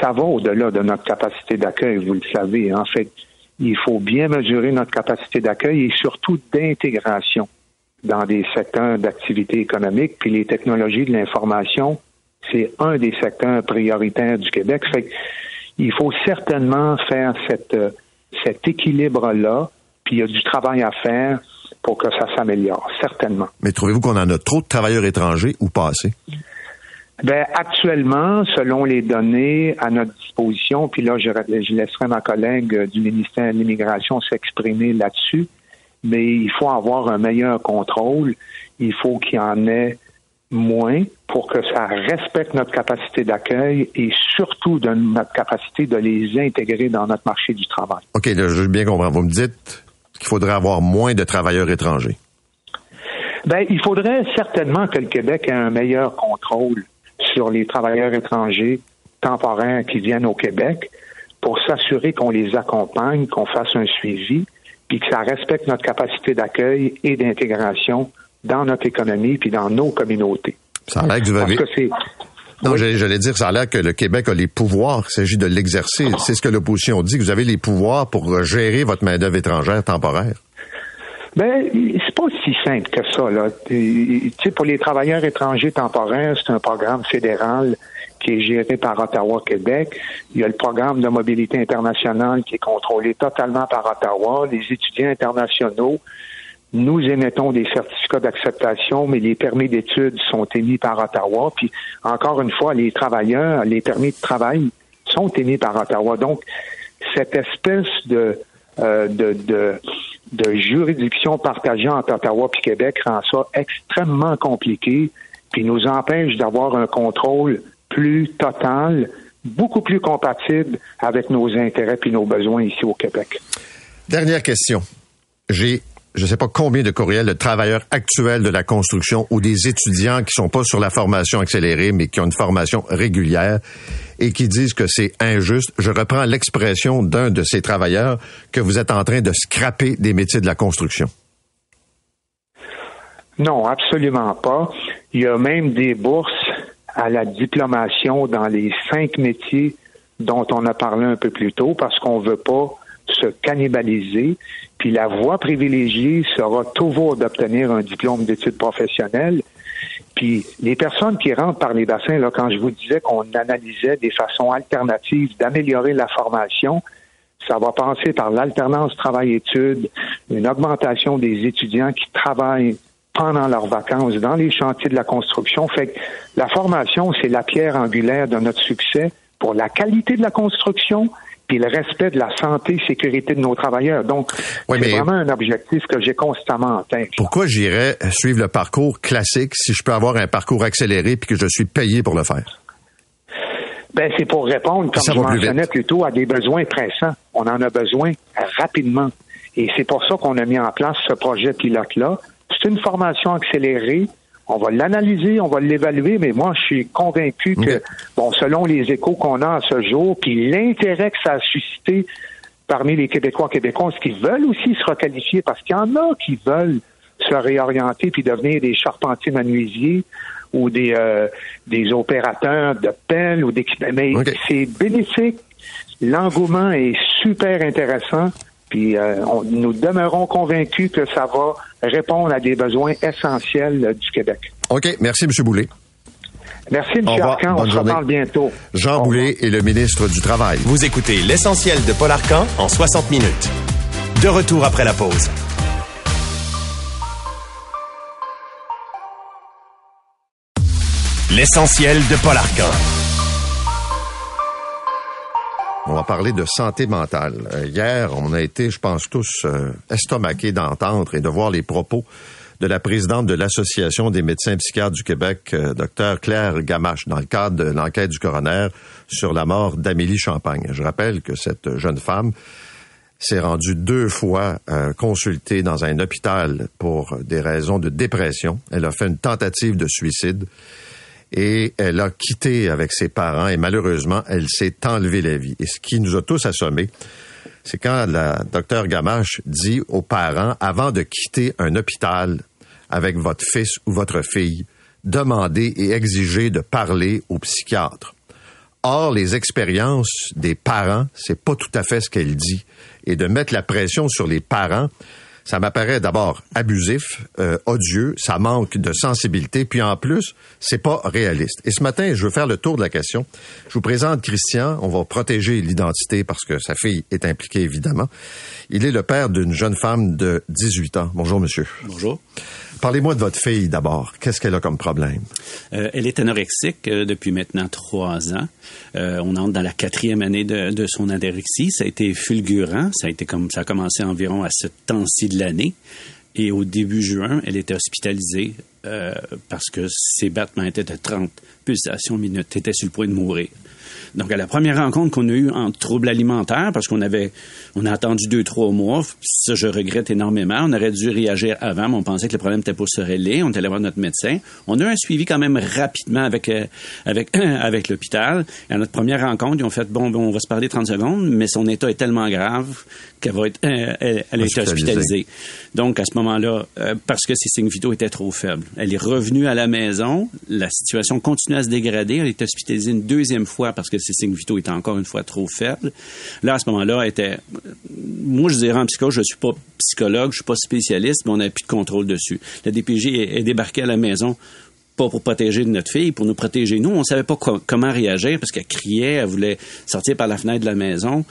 ça va au-delà de notre capacité d'accueil, vous le savez. En fait, il faut bien mesurer notre capacité d'accueil et surtout d'intégration dans des secteurs d'activité économique, puis les technologies de l'information, c'est un des secteurs prioritaires du Québec. Fait il faut certainement faire cette, cet équilibre-là puis il y a du travail à faire pour que ça s'améliore, certainement.
Mais trouvez-vous qu'on en a trop de travailleurs étrangers ou pas assez?
Ben, actuellement, selon les données à notre disposition, puis là, je, je laisserai ma collègue du ministère de l'Immigration s'exprimer là-dessus, mais il faut avoir un meilleur contrôle. Il faut qu'il y en ait moins pour que ça respecte notre capacité d'accueil et surtout de notre capacité de les intégrer dans notre marché du travail.
OK, je veux bien comprendre. Vous me dites qu'il faudrait avoir moins de travailleurs étrangers.
Ben, il faudrait certainement que le Québec ait un meilleur contrôle sur les travailleurs étrangers temporaires qui viennent au Québec pour s'assurer qu'on les accompagne, qu'on fasse un suivi, puis que ça respecte notre capacité d'accueil et d'intégration dans notre économie puis dans nos communautés.
Ça a l'air que vous avez... non, j'allais dire, ça a l'air que le Québec a les pouvoirs. Il s'agit de l'exercer. C'est ce que l'opposition dit. Vous avez les pouvoirs pour gérer votre main-d'œuvre étrangère temporaire.
Ben, c'est pas si simple que ça, là. Tu sais, pour les travailleurs étrangers temporaires, c'est un programme fédéral qui est géré par Ottawa-Québec. Il y a le programme de mobilité internationale qui est contrôlé totalement par Ottawa. Les étudiants internationaux nous émettons des certificats d'acceptation, mais les permis d'études sont émis par Ottawa. Puis, encore une fois, les travailleurs, les permis de travail sont émis par Ottawa. Donc, cette espèce de, euh, de, de, de, juridiction partagée entre Ottawa et Québec rend ça extrêmement compliqué, puis nous empêche d'avoir un contrôle plus total, beaucoup plus compatible avec nos intérêts et nos besoins ici au Québec.
Dernière question. J'ai je ne sais pas combien de courriels de travailleurs actuels de la construction ou des étudiants qui sont pas sur la formation accélérée, mais qui ont une formation régulière et qui disent que c'est injuste. Je reprends l'expression d'un de ces travailleurs que vous êtes en train de scraper des métiers de la construction.
Non, absolument pas. Il y a même des bourses à la diplomation dans les cinq métiers dont on a parlé un peu plus tôt parce qu'on veut pas se cannibaliser. Puis la voie privilégiée sera toujours d'obtenir un diplôme d'études professionnelles. Puis les personnes qui rentrent par les bassins, là, quand je vous disais qu'on analysait des façons alternatives d'améliorer la formation, ça va passer par l'alternance travail-études, une augmentation des étudiants qui travaillent pendant leurs vacances dans les chantiers de la construction. Fait que la formation, c'est la pierre angulaire de notre succès pour la qualité de la construction, puis le respect de la santé et sécurité de nos travailleurs. Donc, c'est vraiment un objectif que j'ai constamment en tête.
Pourquoi j'irais suivre le parcours classique si je peux avoir un parcours accéléré puis que je suis payé pour le faire?
Ben, c'est pour répondre, comme je mentionnais plus plutôt, à des besoins pressants. On en a besoin rapidement. Et c'est pour ça qu'on a mis en place ce projet pilote-là. C'est une formation accélérée on va l'analyser, on va l'évaluer, mais moi, je suis convaincu que, bon, selon les échos qu'on a à ce jour, puis l'intérêt que ça a suscité parmi les Québécois Québécoises qui veulent aussi se requalifier, parce qu'il y en a qui veulent se réorienter puis devenir des charpentiers manuisiers ou des euh, des opérateurs de pelle ou d'équipements. Mais c'est bénéfique. L'engouement est super intéressant. Puis euh, nous demeurons convaincus que ça va répondre à des besoins essentiels du Québec.
OK. Merci, M. Boulay.
Merci, M. Arcan. On se reparle bientôt.
Jean Boulay est le ministre du Travail.
Vous écoutez l'essentiel de Paul Arcan en 60 minutes. De retour après la pause. L'essentiel de Paul Arcan.
On va parler de santé mentale. Euh, hier, on a été, je pense, tous euh, estomaqués d'entendre et de voir les propos de la présidente de l'Association des médecins psychiatres du Québec, euh, Dr Claire Gamache, dans le cadre de l'enquête du coroner sur la mort d'Amélie Champagne. Je rappelle que cette jeune femme s'est rendue deux fois consultée dans un hôpital pour des raisons de dépression. Elle a fait une tentative de suicide et elle a quitté avec ses parents et malheureusement, elle s'est enlevée la vie. Et ce qui nous a tous assommés, c'est quand la docteur Gamache dit aux parents, avant de quitter un hôpital avec votre fils ou votre fille, demandez et exigez de parler au psychiatre. Or, les expériences des parents, c'est pas tout à fait ce qu'elle dit. Et de mettre la pression sur les parents, Ça m'apparaît d'abord abusif, euh, odieux, ça manque de sensibilité, puis en plus, c'est pas réaliste. Et ce matin, je veux faire le tour de la question. Je vous présente Christian. On va protéger l'identité parce que sa fille est impliquée, évidemment. Il est le père d'une jeune femme de 18 ans. Bonjour, monsieur.
Bonjour.
Parlez-moi de votre fille d'abord. Qu'est-ce qu'elle a comme problème?
Euh, elle est anorexique euh, depuis maintenant trois ans. Euh, on entre dans la quatrième année de, son anorexie. Ça a été fulgurant. Ça a été comme ça a commencé environ à ce temps-ci de l'année. Et au début juin, elle était hospitalisée parce que ses battements étaient de 30 pulsations minutes. Elle était sur le point de mourir. Donc, à la première rencontre qu'on a eue en trouble alimentaire, parce qu'on avait, on a attendu deux, trois mois, ça, je regrette énormément. On aurait dû réagir avant, mais on pensait que le problème était pour se régler. On est allé voir notre médecin. On a eu un suivi quand même rapidement avec, euh, avec, [CLEARS THROAT] avec l'hôpital. À notre première rencontre, ils ont fait, bon, bon, on va se parler 30 secondes, mais son état est tellement grave qu'elle va être, euh, elle, été hospitalisée. Donc, à ce moment-là, euh, parce que ses signes vitaux étaient trop faibles. Elle est revenue à la maison. La situation continue à se dégrader. Elle est hospitalisée une deuxième fois parce que ses signes vitaux étaient encore une fois trop faibles. Là, à ce moment-là, était... Moi, je dirais en psychologue, je suis pas psychologue, je suis pas spécialiste, mais on n'a plus de contrôle dessus. La DPJ est débarquée à la maison pas pour protéger notre fille, pour nous protéger nous. On savait pas comment réagir parce qu'elle criait, elle voulait sortir par la fenêtre de la maison.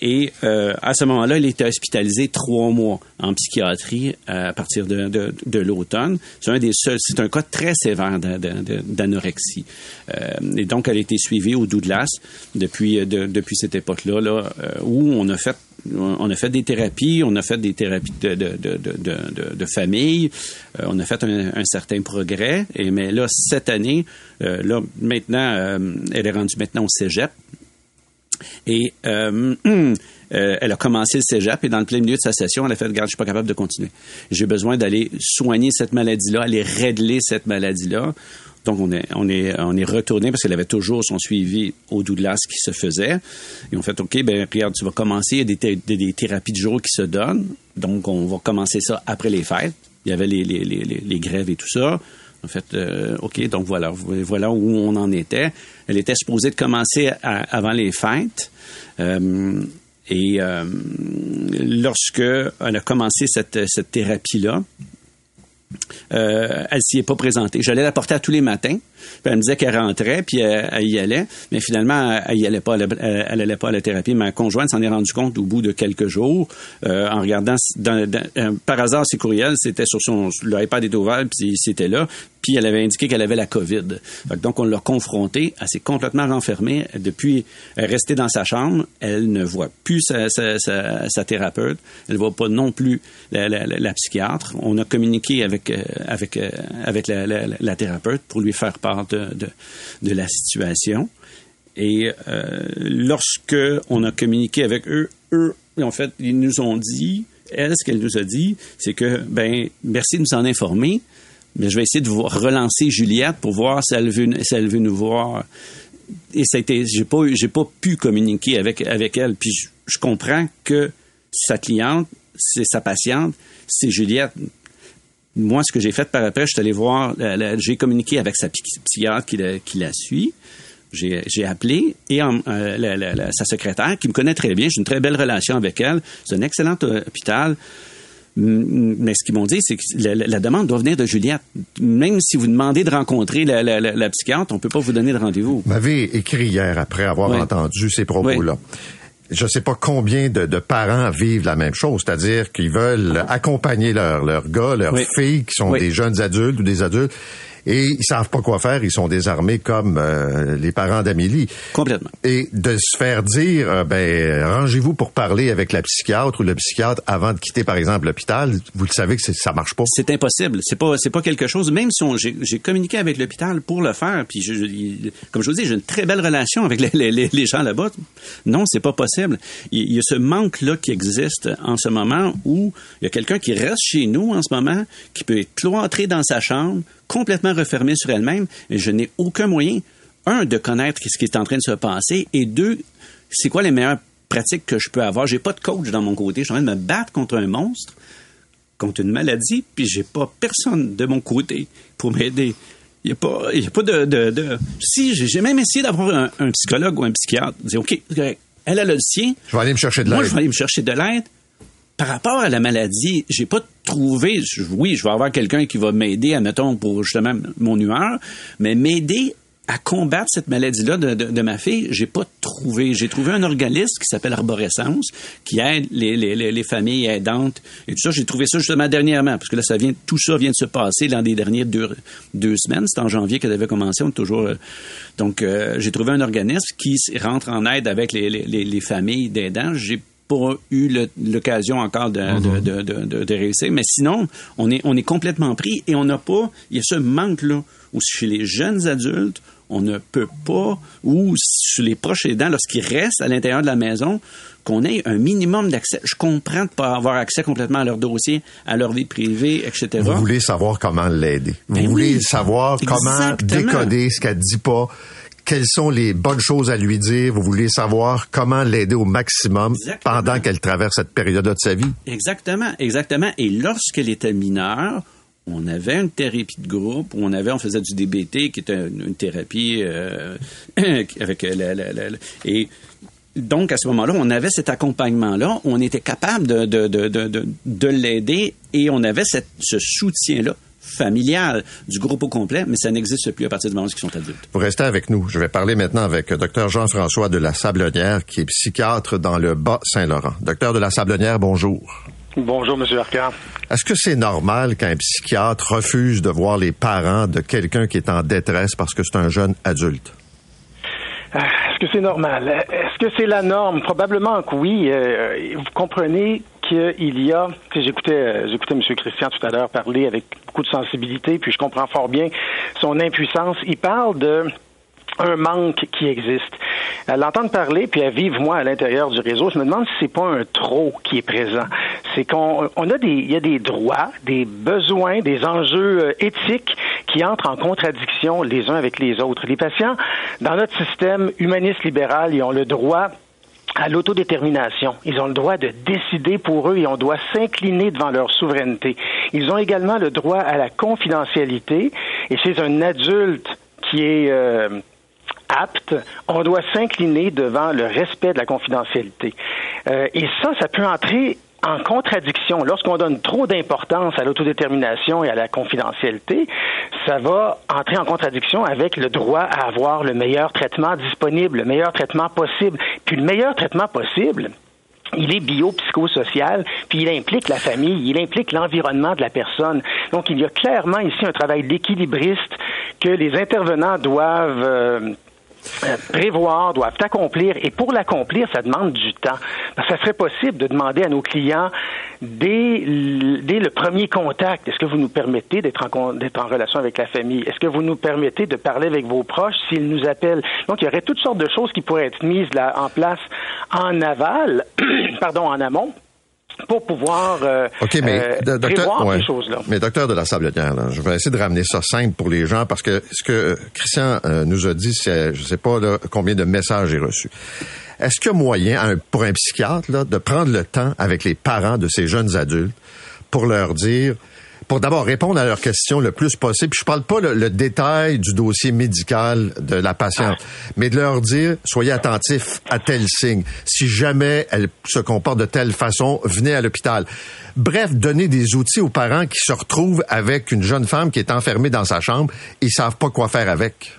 Et euh, à ce moment-là, elle était hospitalisée trois mois en psychiatrie euh, à partir de, de, de l'automne. C'est un des seuls, c'est un cas très sévère d'anorexie. Euh, et donc, elle a été suivie au Douglas depuis de, depuis cette époque-là, là, euh, où on a fait on a fait des thérapies, on a fait des thérapies de, famille, euh, on a fait un, certain progrès. Et mais là, cette année, euh, là maintenant, euh, elle est rendue maintenant au cégep. Et [CLEARS THROAT] elle a commencé le cégep et dans le plein milieu de sa session, elle a fait Regarde, je suis pas capable de continuer. J'ai besoin d'aller soigner cette maladie-là, aller régler cette maladie-là. Donc, on est, retourné parce qu'elle avait toujours son suivi au Douglas qui se faisait. Et on fait, OK, ben, regarde, tu vas commencer, il y a des, thérapies de jour qui se donnent. Donc, on va commencer ça après les fêtes. Il y avait les, grèves et tout ça. En fait, euh, OK, donc voilà, voilà où on en était. Elle était supposée de commencer avant les fêtes. Euh, et euh, lorsque elle a commencé cette, cette thérapie-là, euh, elle s'y est pas présentée. J'allais la porter à tous les matins. Elle me disait qu'elle rentrait, puis elle, elle, y allait. Mais finalement, elle y allait pas. Elle, pas à la thérapie. Ma conjointe s'en est rendu compte au bout de quelques jours, euh, en regardant euh, par hasard ses courriels, c'était sur son l'iPad était ouvert, puis c'était là. Puis elle avait indiqué qu'elle avait la COVID. donc on l'a confrontée. Elle s'est complètement renfermée. Depuis, elle est restée dans sa chambre. Elle ne voit plus sa, thérapeute. Elle ne voit pas non plus la, la, psychiatre. On a communiqué avec euh, avec euh, avec la, la, thérapeute pour lui faire part de, de, la situation. Et euh, lorsque on a communiqué avec eux, eux, en fait, ils nous ont dit, elle, ce qu'elle nous a dit, c'est que, ben, merci de nous en informer, mais je vais essayer de relancer Juliette pour voir si elle veut, si elle veut nous voir. Et ça a été, j'ai pas, j'ai pas pu communiquer avec, avec elle. Puis je comprends que sa cliente, c'est sa patiente, c'est Juliette. Moi, ce que j'ai fait par après, je suis allé voir, j'ai communiqué avec sa psychiatre qui la, qui la suit. J'ai appelé et euh, la, la, sa secrétaire, qui me connaît très bien, j'ai une très belle relation avec elle. C'est un excellent hôpital. Mais ce qu'ils m'ont dit, c'est que la, la, demande doit venir de Juliette. Même si vous demandez de rencontrer la, la, la psychiatre, on peut pas vous donner de rendez-vous.
Vous m'avez écrit hier après avoir oui. entendu ces propos-là. Oui je ne sais pas combien de, de, parents vivent la même chose, c'est-à-dire qu'ils veulent accompagner leurs leur gars, leurs oui. filles qui sont oui. des jeunes adultes ou des adultes et ils savent pas quoi faire, ils sont désarmés comme euh, les parents d'Amélie.
Complètement.
Et de se faire dire, euh, ben rangez-vous pour parler avec la psychiatre ou le psychiatre avant de quitter par exemple l'hôpital. Vous le savez que ça marche pas.
C'est impossible. C'est pas c'est pas quelque chose. Même si j'ai communiqué avec l'hôpital pour le faire, puis je, je, comme je vous dis, j'ai une très belle relation avec les, les, les gens là-bas. Non, c'est pas possible. Il, il y a ce manque là qui existe en ce moment où il y a quelqu'un qui reste chez nous en ce moment, qui peut être cloîtré dans sa chambre complètement refermée sur elle-même je n'ai aucun moyen, un, de connaître ce qui est en train de se passer et deux, c'est quoi les meilleures pratiques que je peux avoir? J'ai pas de coach dans mon côté. Je suis en train de me battre contre un monstre, contre une maladie, puis j'ai pas personne de mon côté pour m'aider. Il n'y a pas, y a pas de, de, de... Si, j'ai même essayé d'avoir un, un, psychologue ou un psychiatre. Dire, OK, elle a le sien.
Je vais aller me chercher de l'aide.
Moi, je vais aller me chercher de l'aide par rapport à la maladie, j'ai pas trouvé, oui, je vais avoir quelqu'un qui va m'aider, admettons, pour justement mon humeur, mais m'aider à combattre cette maladie-là de, ma fille, j'ai pas trouvé. J'ai trouvé un organisme qui s'appelle Arborescence, qui aide les, les, les, familles aidantes et tout ça. J'ai trouvé ça justement dernièrement, parce que là, ça vient, tout ça vient de se passer dans les dernières deux, deux semaines. C'est en janvier qu'elle avait commencé. Toujours. Euh, donc, euh, j'ai trouvé un organisme qui rentre en aide avec les, les, les familles d'aidants. Pas eu l'occasion encore de, de, mm-hmm. de, de, réussir. Mais sinon, on est, on est complètement pris et on n'a pas. Il y a ce manque-là où chez les jeunes adultes, on ne peut pas, ou sur les proches aidants, lorsqu'ils restent à l'intérieur de la maison, qu'on ait un minimum d'accès. Je comprends de ne pas avoir accès complètement à leur dossier, à leur vie privée, etc.
Vous voulez savoir comment l'aider. Vous ben voulez savoir comment décoder ce qu'elle dit pas quelles sont les bonnes choses à lui dire? Vous voulez savoir comment l'aider au maximum pendant qu'elle traverse cette période de sa vie?
Exactement, exactement. Et lorsqu'elle était mineure, on avait une thérapie de groupe, on avait, on faisait du DBT, qui était une, thérapie euh, [CLEARS THROAT] avec la, la, la, et donc, à ce moment-là, on avait cet accompagnement-là, on était capable de, de, de, de, de l'aider et on avait cette, ce soutien-là familial du groupe au complet, mais ça n'existe plus à partir du moment où ils sont adultes.
Vous restez avec nous. Je vais parler maintenant avec Dr Jean-François de la Sablonnière, qui est psychiatre dans le Bas-Saint-Laurent. Docteur de la Sablonnière, bonjour.
Bonjour, Monsieur Arcand.
Est-ce que c'est normal qu'un psychiatre refuse de voir les parents de quelqu'un qui est en détresse parce que c'est un jeune adulte?
Euh, est-ce que c'est normal? Est-ce que c'est la norme? Probablement que oui. Euh, vous comprenez qu'il y a, j'écoutais, euh, j'écoutais M. Christian tout à l'heure parler avec beaucoup de sensibilité, puis je comprends fort bien son impuissance. Il parle de un manque qui existe. À l'entendre parler, puis à vivre, moi, à l'intérieur du réseau, je me demande si c'est pas un trop qui est présent. C'est qu'on on a des, il y a des droits, des besoins, des enjeux euh, éthiques qui entrent en contradiction les uns avec les autres. Les patients, dans notre système humaniste libéral, ils ont le droit à l'autodétermination. Ils ont le droit de décider pour eux et on doit s'incliner devant leur souveraineté. Ils ont également le droit à la confidentialité et chez un adulte qui est euh, apte, on doit s'incliner devant le respect de la confidentialité. Euh, et ça, ça peut entrer en contradiction. Lorsqu'on donne trop d'importance à l'autodétermination et à la confidentialité, ça va entrer en contradiction avec le droit à avoir le meilleur traitement disponible, le meilleur traitement possible. Puis le meilleur traitement possible, il est biopsychosocial, puis il implique la famille, il implique l'environnement de la personne. Donc, il y a clairement ici un travail d'équilibriste que les intervenants doivent euh, prévoir, doivent accomplir. Et pour l'accomplir, ça demande du temps. ça serait possible de demander à nos clients dès, le premier contact, est-ce que vous nous permettez d'être en, en relation avec la famille? Est-ce que vous nous permettez de parler avec vos proches s'ils nous appellent? Donc, il y aurait toutes sortes de choses qui pourraient être mises là, en place en aval, [CLEARS THROAT] pardon, en amont pour pouvoir euh, mais, euh, docteur, ces choses-là.
Mais docteur de la Sablonnière, je vais essayer de ramener ça simple pour les gens parce que ce que Christian euh, nous a dit, c'est je sais pas là, combien de messages j'ai reçus. Est-ce qu'il y a moyen pour un psychiatre là, de prendre le temps avec les parents de ces jeunes adultes pour leur dire pour d'abord répondre à leurs questions le plus possible. Je parle pas le, détail du dossier médical de la patiente, mais de leur dire soyez attentifs à tel signe. Si jamais elle se comporte de telle façon, venez à l'hôpital. Bref, donner des outils aux parents qui se retrouvent avec une jeune femme qui est enfermée dans sa chambre, ils savent pas quoi faire avec.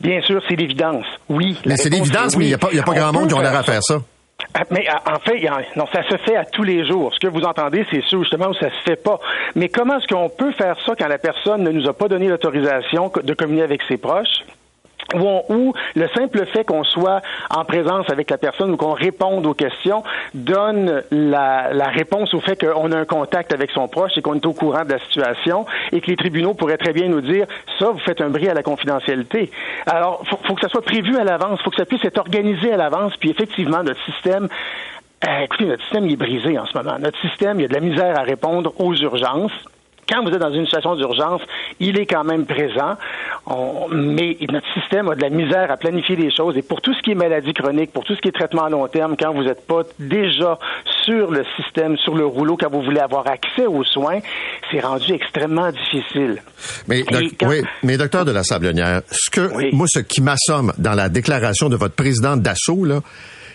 Bien sûr, c'est l'évidence. Oui.
Mais c'est l'évidence, mais il n'y a pas, y a pas grand monde qui ont l'air à faire ça.
Ah, mais ah, en fait, non, ça se fait à tous les jours. Ce que vous entendez, c'est sûr justement où ça se fait pas. Mais comment est-ce qu'on peut faire ça quand la personne ne nous a pas donné l'autorisation de communiquer avec ses proches? Où, le simple fait qu'on soit en présence avec la personne ou qu'on réponde aux questions donne la, réponse au fait qu'on a un contact avec son proche et qu'on est au courant de la situation et que les tribunaux pourraient très bien nous dire ça, vous faites un bris à la confidentialité. Alors, faut, faut que ça soit prévu à l'avance, faut que ça puisse être organisé à l'avance, puis effectivement, notre système euh, écoutez, notre système est brisé en ce moment. Notre système, il y a de la misère à répondre aux urgences quand vous êtes dans une situation d'urgence, il est quand même présent, mais notre système a de la misère à planifier les choses. Et pour tout ce qui est maladie chronique, pour tout ce qui est traitement à long terme, quand vous n'êtes pas déjà sur le système, sur le rouleau, quand vous voulez avoir accès aux soins, c'est rendu extrêmement difficile.
Mais, oui, mais docteur de la Sablonnière, ce que moi, ce qui m'assomme dans la déclaration de votre président d'assaut, là,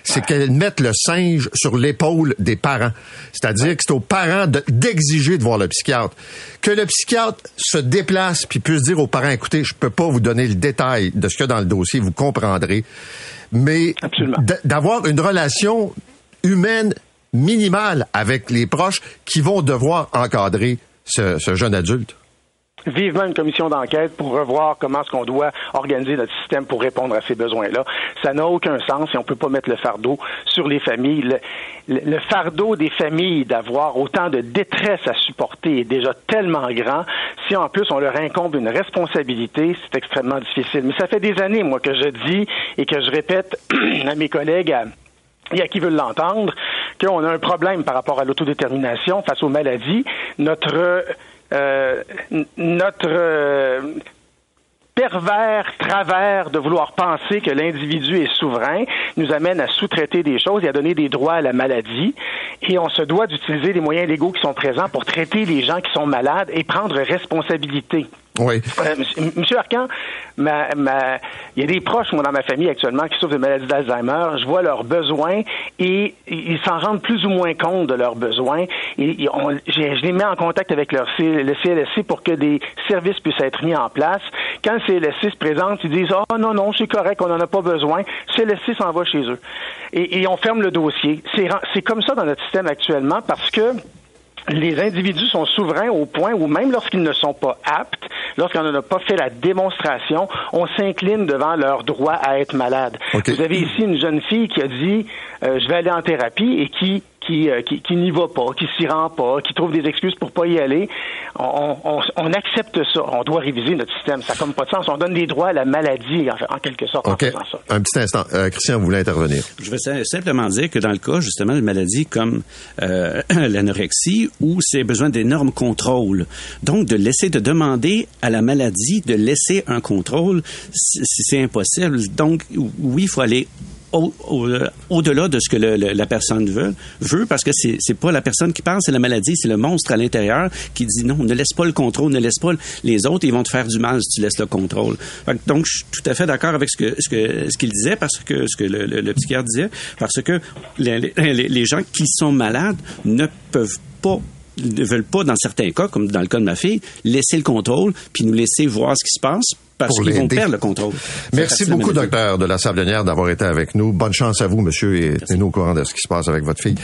c'est qu'elles mettent le singe sur l'épaule des parents. C'est-à-dire que c'est aux parents d'exiger de, voir le psychiatre. Que le psychiatre se déplace puis puisse dire aux parents, écoutez, je peux pas vous donner le détail de ce qu'il y a dans le dossier, vous comprendrez. Mais d'avoir une relation humaine minimale avec les proches qui vont devoir encadrer ce jeune adulte
vivement une commission d'enquête pour revoir comment est-ce qu'on doit organiser notre système pour répondre à ces besoins-là. Ça n'a aucun sens et on ne peut pas mettre le fardeau sur les familles. Le, fardeau des familles d'avoir autant de détresse à supporter est déjà tellement grand. Si en plus on leur incombe une responsabilité, c'est extrêmement difficile. Mais ça fait des années, moi, que je dis et que je répète [CLEARS THROAT] à mes collègues et à qui veulent l'entendre, qu'on a un problème par rapport à l'autodétermination face aux maladies. Notre euh, notre euh, pervers travers de vouloir penser que l'individu est souverain nous amène à sous-traiter des choses et à donner des droits à la maladie. Et on se doit d'utiliser les moyens légaux qui sont présents pour traiter les gens qui sont malades et prendre responsabilité.
Oui.
Euh, monsieur Arcan, ma, ma, il y a des proches, moi, dans ma famille actuellement, qui souffrent de maladie d'Alzheimer. Je vois leurs besoins et ils s'en rendent plus ou moins compte de leurs besoins. Et, je, les mets en contact avec le CLSC pour que des services puissent être mis en place. Quand le CLSC se présente, ils disent, oh non, non, c'est correct, on n'en a pas besoin. Le CLSC s'en va chez eux. Et on ferme le dossier. C'est comme ça dans notre système actuellement parce que les individus sont souverains au point où même lorsqu'ils ne sont pas aptes, lorsqu'on n'a pas fait la démonstration, on s'incline devant leur droit à être malade. Vous avez ici une jeune fille qui a dit euh, je vais aller en thérapie et qui euh, qui, qui, n'y va pas, qui s'y rend pas, qui trouve des excuses pour pas y aller, on, on, on, accepte ça. On doit réviser notre système. Ça n'a comme pas de sens. On donne des droits à la maladie, en, quelque sorte, en faisant ça.
Un petit instant. Euh, Christian, vous voulez intervenir?
Je veux simplement dire que dans le cas, justement, de maladies comme euh, [CLEARS THROAT] l'anorexie, où c'est besoin d'énormes contrôles, donc de laisser, de demander à la maladie de laisser un contrôle, c'est impossible. Donc, oui, il faut aller euh, au-delà de ce que la personne veut, veut parce que c'est c'est pas la personne qui pense, c'est la maladie, c'est le monstre à l'intérieur qui dit non, ne laisse pas le contrôle, ne laisse pas les autres, ils vont te faire du mal si tu laisses le contrôle. Donc je suis tout à fait d'accord avec ce que ce que ce qu'il disait parce que ce que le, le, psychiatre disait parce que les, les, les gens qui sont malades ne peuvent pas ne veulent pas, dans certains cas, comme dans le cas de ma fille, laisser le contrôle, puis nous laisser voir ce qui se passe, parce qu'ils vont perdre le contrôle.
Merci beaucoup, docteur de la Sablonnière, d'avoir été avec nous. Bonne chance à vous, monsieur, et tenez-nous au courant de ce qui se passe avec votre fille.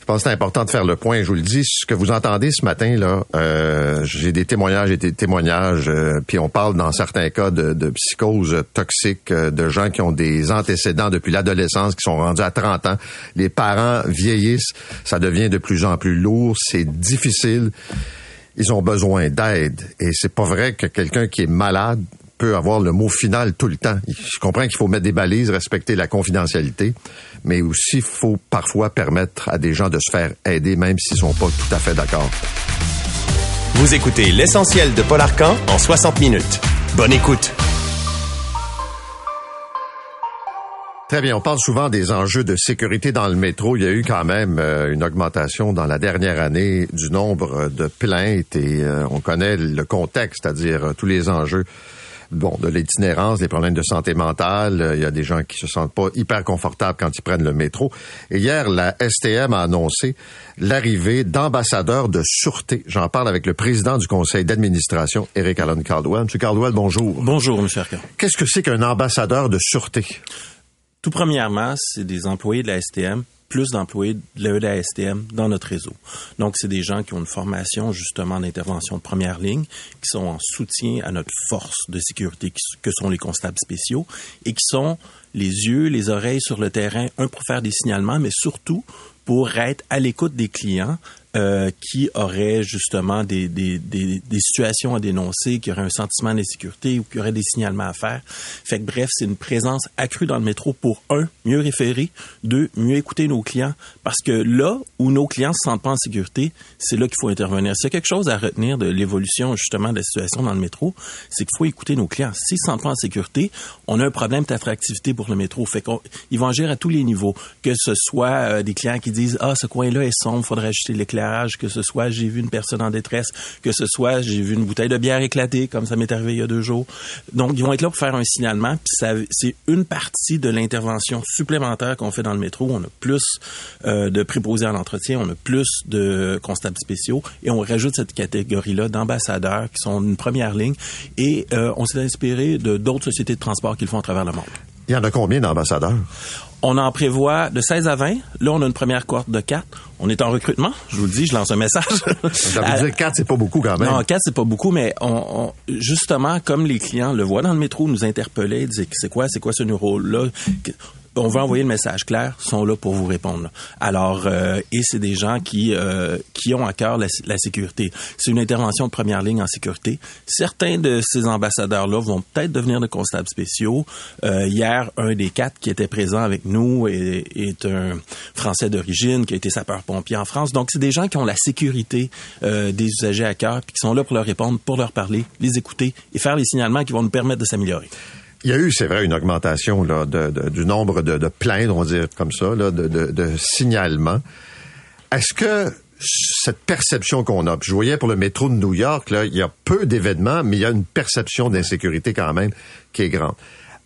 Je pense que c'est important de faire le point. Je vous le dis, ce que vous entendez ce matin là, euh, j'ai des témoignages et des témoignages, euh, puis on parle dans certains cas de, de psychose toxique, euh, de gens qui ont des antécédents depuis l'adolescence, qui sont rendus à 30 ans. Les parents vieillissent, ça devient de plus en plus lourd, c'est difficile ils ont besoin d'aide. Et c'est pas vrai que quelqu'un qui est malade peut avoir le mot final tout le temps. Je comprends qu'il faut mettre des balises, respecter la confidentialité, mais aussi il faut parfois permettre à des gens de se faire aider même s'ils sont pas tout à fait d'accord.
Vous écoutez l'essentiel de Paul Arcan en 60 minutes. Bonne écoute.
Très bien. On parle souvent des enjeux de sécurité dans le métro. Il y a eu quand même euh, une augmentation dans la dernière année du nombre de plaintes et euh, on connaît le contexte, c'est-à-dire euh, tous les enjeux bon, de l'itinérance, des problèmes de santé mentale. Il y a des gens qui se sentent pas hyper confortables quand ils prennent le métro. Et hier, la STM a annoncé l'arrivée d'ambassadeurs de sûreté. J'en parle avec le président du conseil d'administration, Eric Allen Caldwell. Monsieur Caldwell, bonjour.
Bonjour, monsieur Arcand.
Qu'est-ce que c'est qu'un ambassadeur de sûreté?
Tout premièrement, c'est des employés de la STM plus d'employés de la STM dans notre réseau. Donc, c'est des gens qui ont une formation justement d'intervention de première ligne, qui sont en soutien à notre force de sécurité que sont les constables spéciaux et qui sont les yeux, les oreilles sur le terrain, un pour faire des signalements, mais surtout pour être à l'écoute des clients euh, qui auraient justement des, situations à dénoncer, qui auraient un sentiment d'insécurité ou qui auraient des signalements à faire. Fait que bref, c'est une présence accrue dans le métro pour un, mieux référer, deux, mieux écouter nos clients, parce que là où nos clients se sentent pas en sécurité, c'est là qu'il faut intervenir. C'est quelque chose à retenir de l'évolution justement de la situation dans le métro, c'est qu'il faut écouter nos clients. S'ils se sentent pas en sécurité, on a un problème d'attractivité pour le métro. Fait qu'ils vont agir à tous les niveaux, que ce soit euh, des clients qui disent ah ce coin-là est sombre, faudrait ajouter l'éclair que ce soit j'ai vu une personne en détresse, que ce soit j'ai vu une bouteille de bière éclater, comme ça m'est arrivé il y a deux jours. Donc, ils vont être là pour faire un signalement, puis c'est une partie de l'intervention supplémentaire qu'on fait dans le métro. On a plus euh, de préposés à l'entretien, on a plus de constables spéciaux, et on rajoute cette catégorie-là d'ambassadeurs qui sont une première ligne, et euh, on s'est inspiré de d'autres sociétés de transport qui le font à travers le monde.
Il y en a combien d'ambassadeurs?
On en prévoit de 16 à 20. Là, on a une première cohorte de 4. On est en recrutement. Je vous le dis, je lance un message. [LAUGHS]
Ça veut dire 4, c'est pas beaucoup quand même.
Non, 4, c'est pas beaucoup, mais on, justement, comme les clients le voient dans le métro, nous interpeller, disaient c'est quoi, c'est quoi ce numéro-là? On veut envoyer le message clair, sont là pour vous répondre. Alors, euh, et c'est des gens qui euh, qui ont à cœur la, sécurité. C'est une intervention de première ligne en sécurité. Certains de ces ambassadeurs-là vont peut-être devenir de constables spéciaux. Euh, hier, un des quatre qui était présent avec nous est, un Français d'origine qui a été sapeur-pompier en France. Donc, c'est des gens qui ont la sécurité des usagers à cœur, puis qui sont là pour leur répondre, pour leur parler, les écouter et faire les signalements qui vont nous permettre de s'améliorer.
Il y a eu, c'est vrai, une augmentation du nombre de, plaintes, on va dire comme ça, de signalements. Est-ce que cette perception qu'on a, je voyais pour le métro de New York, là, il y a peu d'événements, mais il y a une perception d'insécurité quand même qui est grande.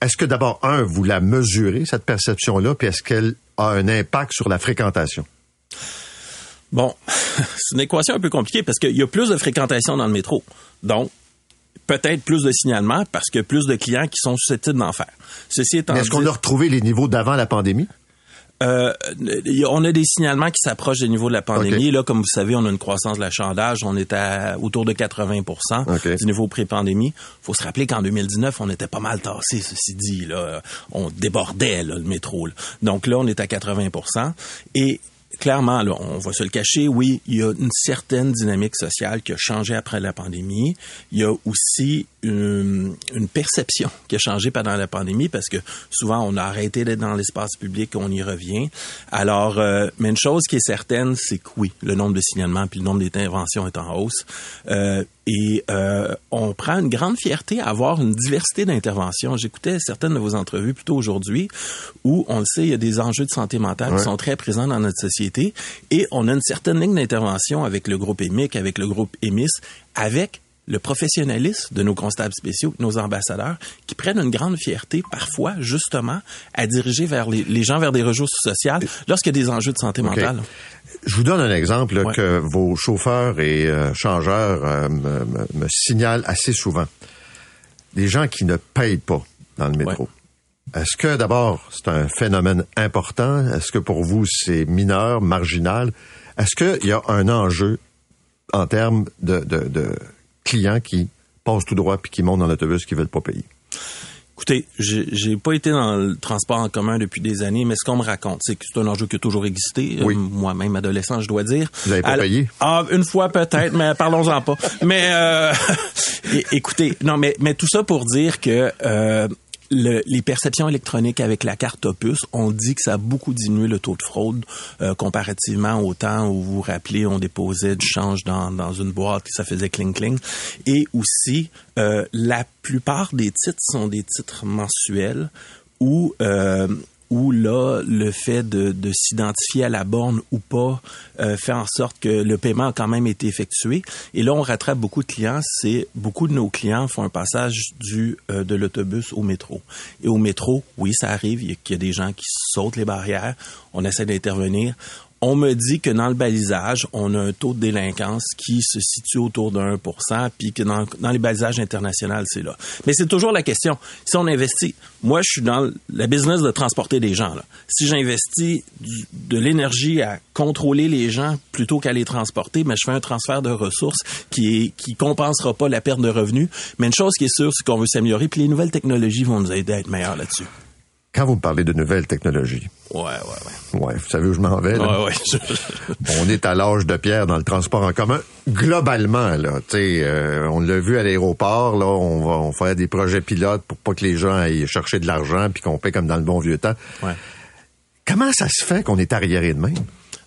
Est-ce que d'abord, un, vous la mesurez, cette perception-là, puis est-ce qu'elle a un impact sur la fréquentation?
Bon, [LAUGHS] c'est une équation un peu compliquée parce qu'il y a plus de fréquentation dans le métro. Donc, peut-être plus de signalements parce que plus de clients qui sont susceptibles d'en faire.
Ceci étant est-ce qu'on a retrouvé les niveaux d'avant la pandémie?
Euh, on a des signalements qui s'approchent des niveaux de la pandémie. Là, comme vous savez, on a une croissance de l'achandage. On est à autour de 80% du niveau pré-pandémie. faut se rappeler qu'en 2019, on était pas mal tassé, ceci dit. Là. On débordait le métro. Donc là, on est à 80% Et clairement, là, on va se le cacher, oui, il y a une certaine dynamique sociale qui a changé après la pandémie. Il y a aussi une, perception qui a changé pendant la pandémie parce que souvent on a arrêté d'être dans l'espace public, on y revient. Alors, euh, mais une chose qui est certaine, c'est que oui, le nombre de signalements puis le nombre d'interventions est en hausse. Euh, et euh, on prend une grande fierté à avoir une diversité d'interventions. J'écoutais certaines de vos entrevues plutôt aujourd'hui où, on le sait, il y a des enjeux de santé mentale qui sont très présents dans notre société et on a une certaine ligne d'intervention avec le groupe EMIC, avec le groupe EMIS, avec le professionnalisme de nos constables spéciaux, nos ambassadeurs, qui prennent une grande fierté parfois, justement, à diriger vers les, gens vers des ressources sociales lorsqu'il y a des enjeux de santé mentale.
Je vous donne un exemple que vos chauffeurs et euh, changeurs euh, me, signalent assez souvent. Des gens qui ne payent pas dans le métro. Est-ce que d'abord c'est un phénomène important? Est-ce que pour vous c'est mineur, marginal? Est-ce qu'il y a un enjeu en termes de, de clients qui passent tout droit puis qui montent dans l'autobus qui veulent pas payer?
Écoutez, j'ai pas été dans le transport en commun depuis des années, mais ce qu'on me raconte, c'est que c'est un enjeu qui a toujours existé.
Oui.
Euh, Moi-même, adolescent, je dois dire.
Vous n'avez pas payé?
Ah, une fois peut-être, mais parlons-en pas. [LAUGHS] Mais euh, [LAUGHS] écoutez, non, mais mais tout ça pour dire que euh, les perceptions électroniques avec la carte Opus, on dit que ça a beaucoup diminué le taux de fraude euh, comparativement au temps où vous vous rappelez, on déposait du change dans, dans une boîte et ça faisait cling cling. Et aussi, euh, la plupart des titres sont des titres mensuels où euh, où là, le fait de, de s'identifier à la borne ou pas euh, fait en sorte que le paiement a quand même été effectué. Et là, on rattrape beaucoup de clients. C'est beaucoup de nos clients font un passage du euh, de l'autobus au métro. Et au métro, oui, ça arrive. Il y, a, il y a des gens qui sautent les barrières. On essaie d'intervenir. On me dit que dans le balisage, on a un taux de délinquance qui se situe autour de 1 puis que dans, les balisages internationaux, c'est là. Mais c'est toujours la question. Si on investit, moi, je suis dans la business de transporter des gens. Là. Si j'investis de l'énergie à contrôler les gens plutôt qu'à les transporter, mais je fais un transfert de ressources qui est, qui compensera pas la perte de revenus. Mais une chose qui est sûre, c'est qu'on veut s'améliorer, puis les nouvelles technologies vont nous aider à être meilleurs là-dessus.
Quand vous me parlez de nouvelles technologies.
Ouais, ouais, ouais.
Ouais, vous savez où je m'en vais,
là? Ouais, ouais. [LAUGHS]
on est à l'âge de pierre dans le transport en commun. Globalement, là, tu sais, euh, on l'a vu à l'aéroport, là, on va on faire des projets pilotes pour pas que les gens aillent chercher de l'argent puis qu'on paie comme dans le bon vieux temps.
Ouais.
Comment ça se fait qu'on est arriéré de même?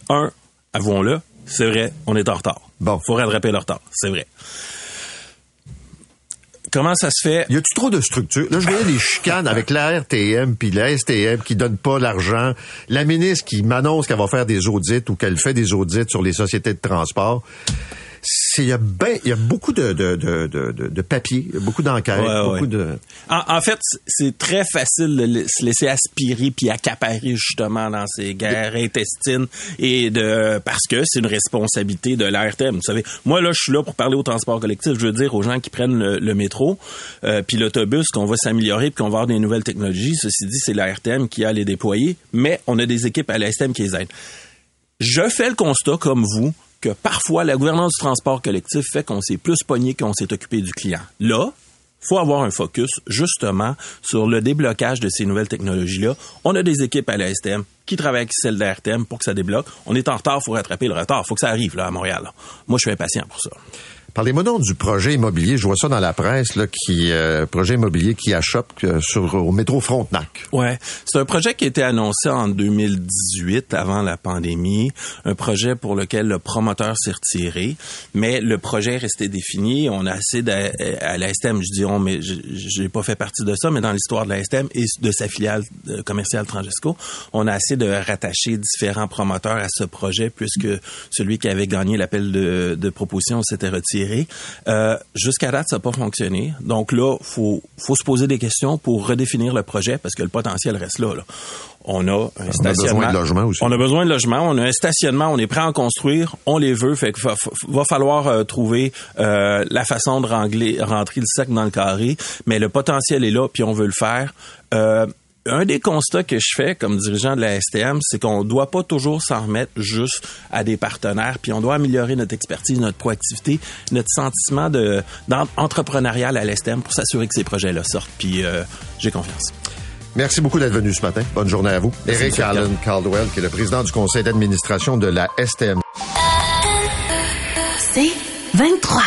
Un, avouons-le, c'est vrai, on est en retard.
Bon.
Faut rattraper le retard, c'est vrai Comment ça se fait?
Y a-tu trop de structures? Là, je voyais des chicanes avec la RTM puis la STM qui donne pas l'argent. La ministre qui m'annonce qu'elle va faire des audits ou qu'elle fait des audits sur les sociétés de transport il y a ben, il y a beaucoup de de de de, de papier, beaucoup d'enquêtes, beaucoup de.
En, fait, c'est très facile de se laisser aspirer puis accaparer justement dans ces guerres intestines et de parce que c'est une responsabilité de l'ARTM. Vous savez, moi là, je suis là pour parler au transport collectif. Je veux dire aux gens qui prennent le, métro euh, puis l'autobus qu'on va s'améliorer puis qu'on va avoir des nouvelles technologies. Ceci dit, c'est l'ARTM qui a les déployer, mais on a des équipes à l'ASTM qui les aident. Je fais le constat comme vous que parfois la gouvernance du transport collectif fait qu'on s'est plus pogné qu'on s'est occupé du client. Là, faut avoir un focus justement sur le déblocage de ces nouvelles technologies-là. On a des équipes à la STM qui travaillent avec celles d'ARTM pour que ça débloque. On est en retard, faut rattraper le retard. Faut que ça arrive là à Montréal. Moi, je suis impatient pour ça.
Parlez-moi donc du projet immobilier. Je vois ça dans la presse, là, qui euh, projet immobilier qui achoppe euh, sur au métro Frontenac.
Ouais, c'est un projet qui a été annoncé en 2018, avant la pandémie. Un projet pour lequel le promoteur s'est retiré, mais le projet est resté défini. On a assez à la STM, je dis on, mais j'ai pas fait partie de ça, mais dans l'histoire de la STM et de sa filiale euh, commerciale Transgesco, on a assez de rattacher différents promoteurs à ce projet puisque celui qui avait gagné l'appel de, de proposition s'était retiré euh, jusqu'à date, ça n'a pas fonctionné. Donc là, faut faut se poser des questions pour redéfinir le projet parce que le potentiel reste là. On a un stationnement.
On a besoin de logement aussi.
On a besoin de logement. On a un stationnement. On est prêt à en construire. On les veut. Fait qu'il va, falloir euh, trouver euh, la façon de rentrer le sac dans le carré. Mais le potentiel est là, puis on veut le faire un des constats que je fais comme dirigeant de la STM, c'est qu'on ne doit pas toujours s'en remettre juste à des partenaires, puis on doit améliorer notre expertise, notre proactivité, notre sentiment de d'entrepreneurial à l'STM pour s'assurer que ces projets-là sortent. Puis euh, j'ai confiance.
Merci beaucoup d'être venu ce matin. Bonne journée à vous. Eric Allen Caldwell, qui est le président du conseil d'administration de la STM.
C'est 23.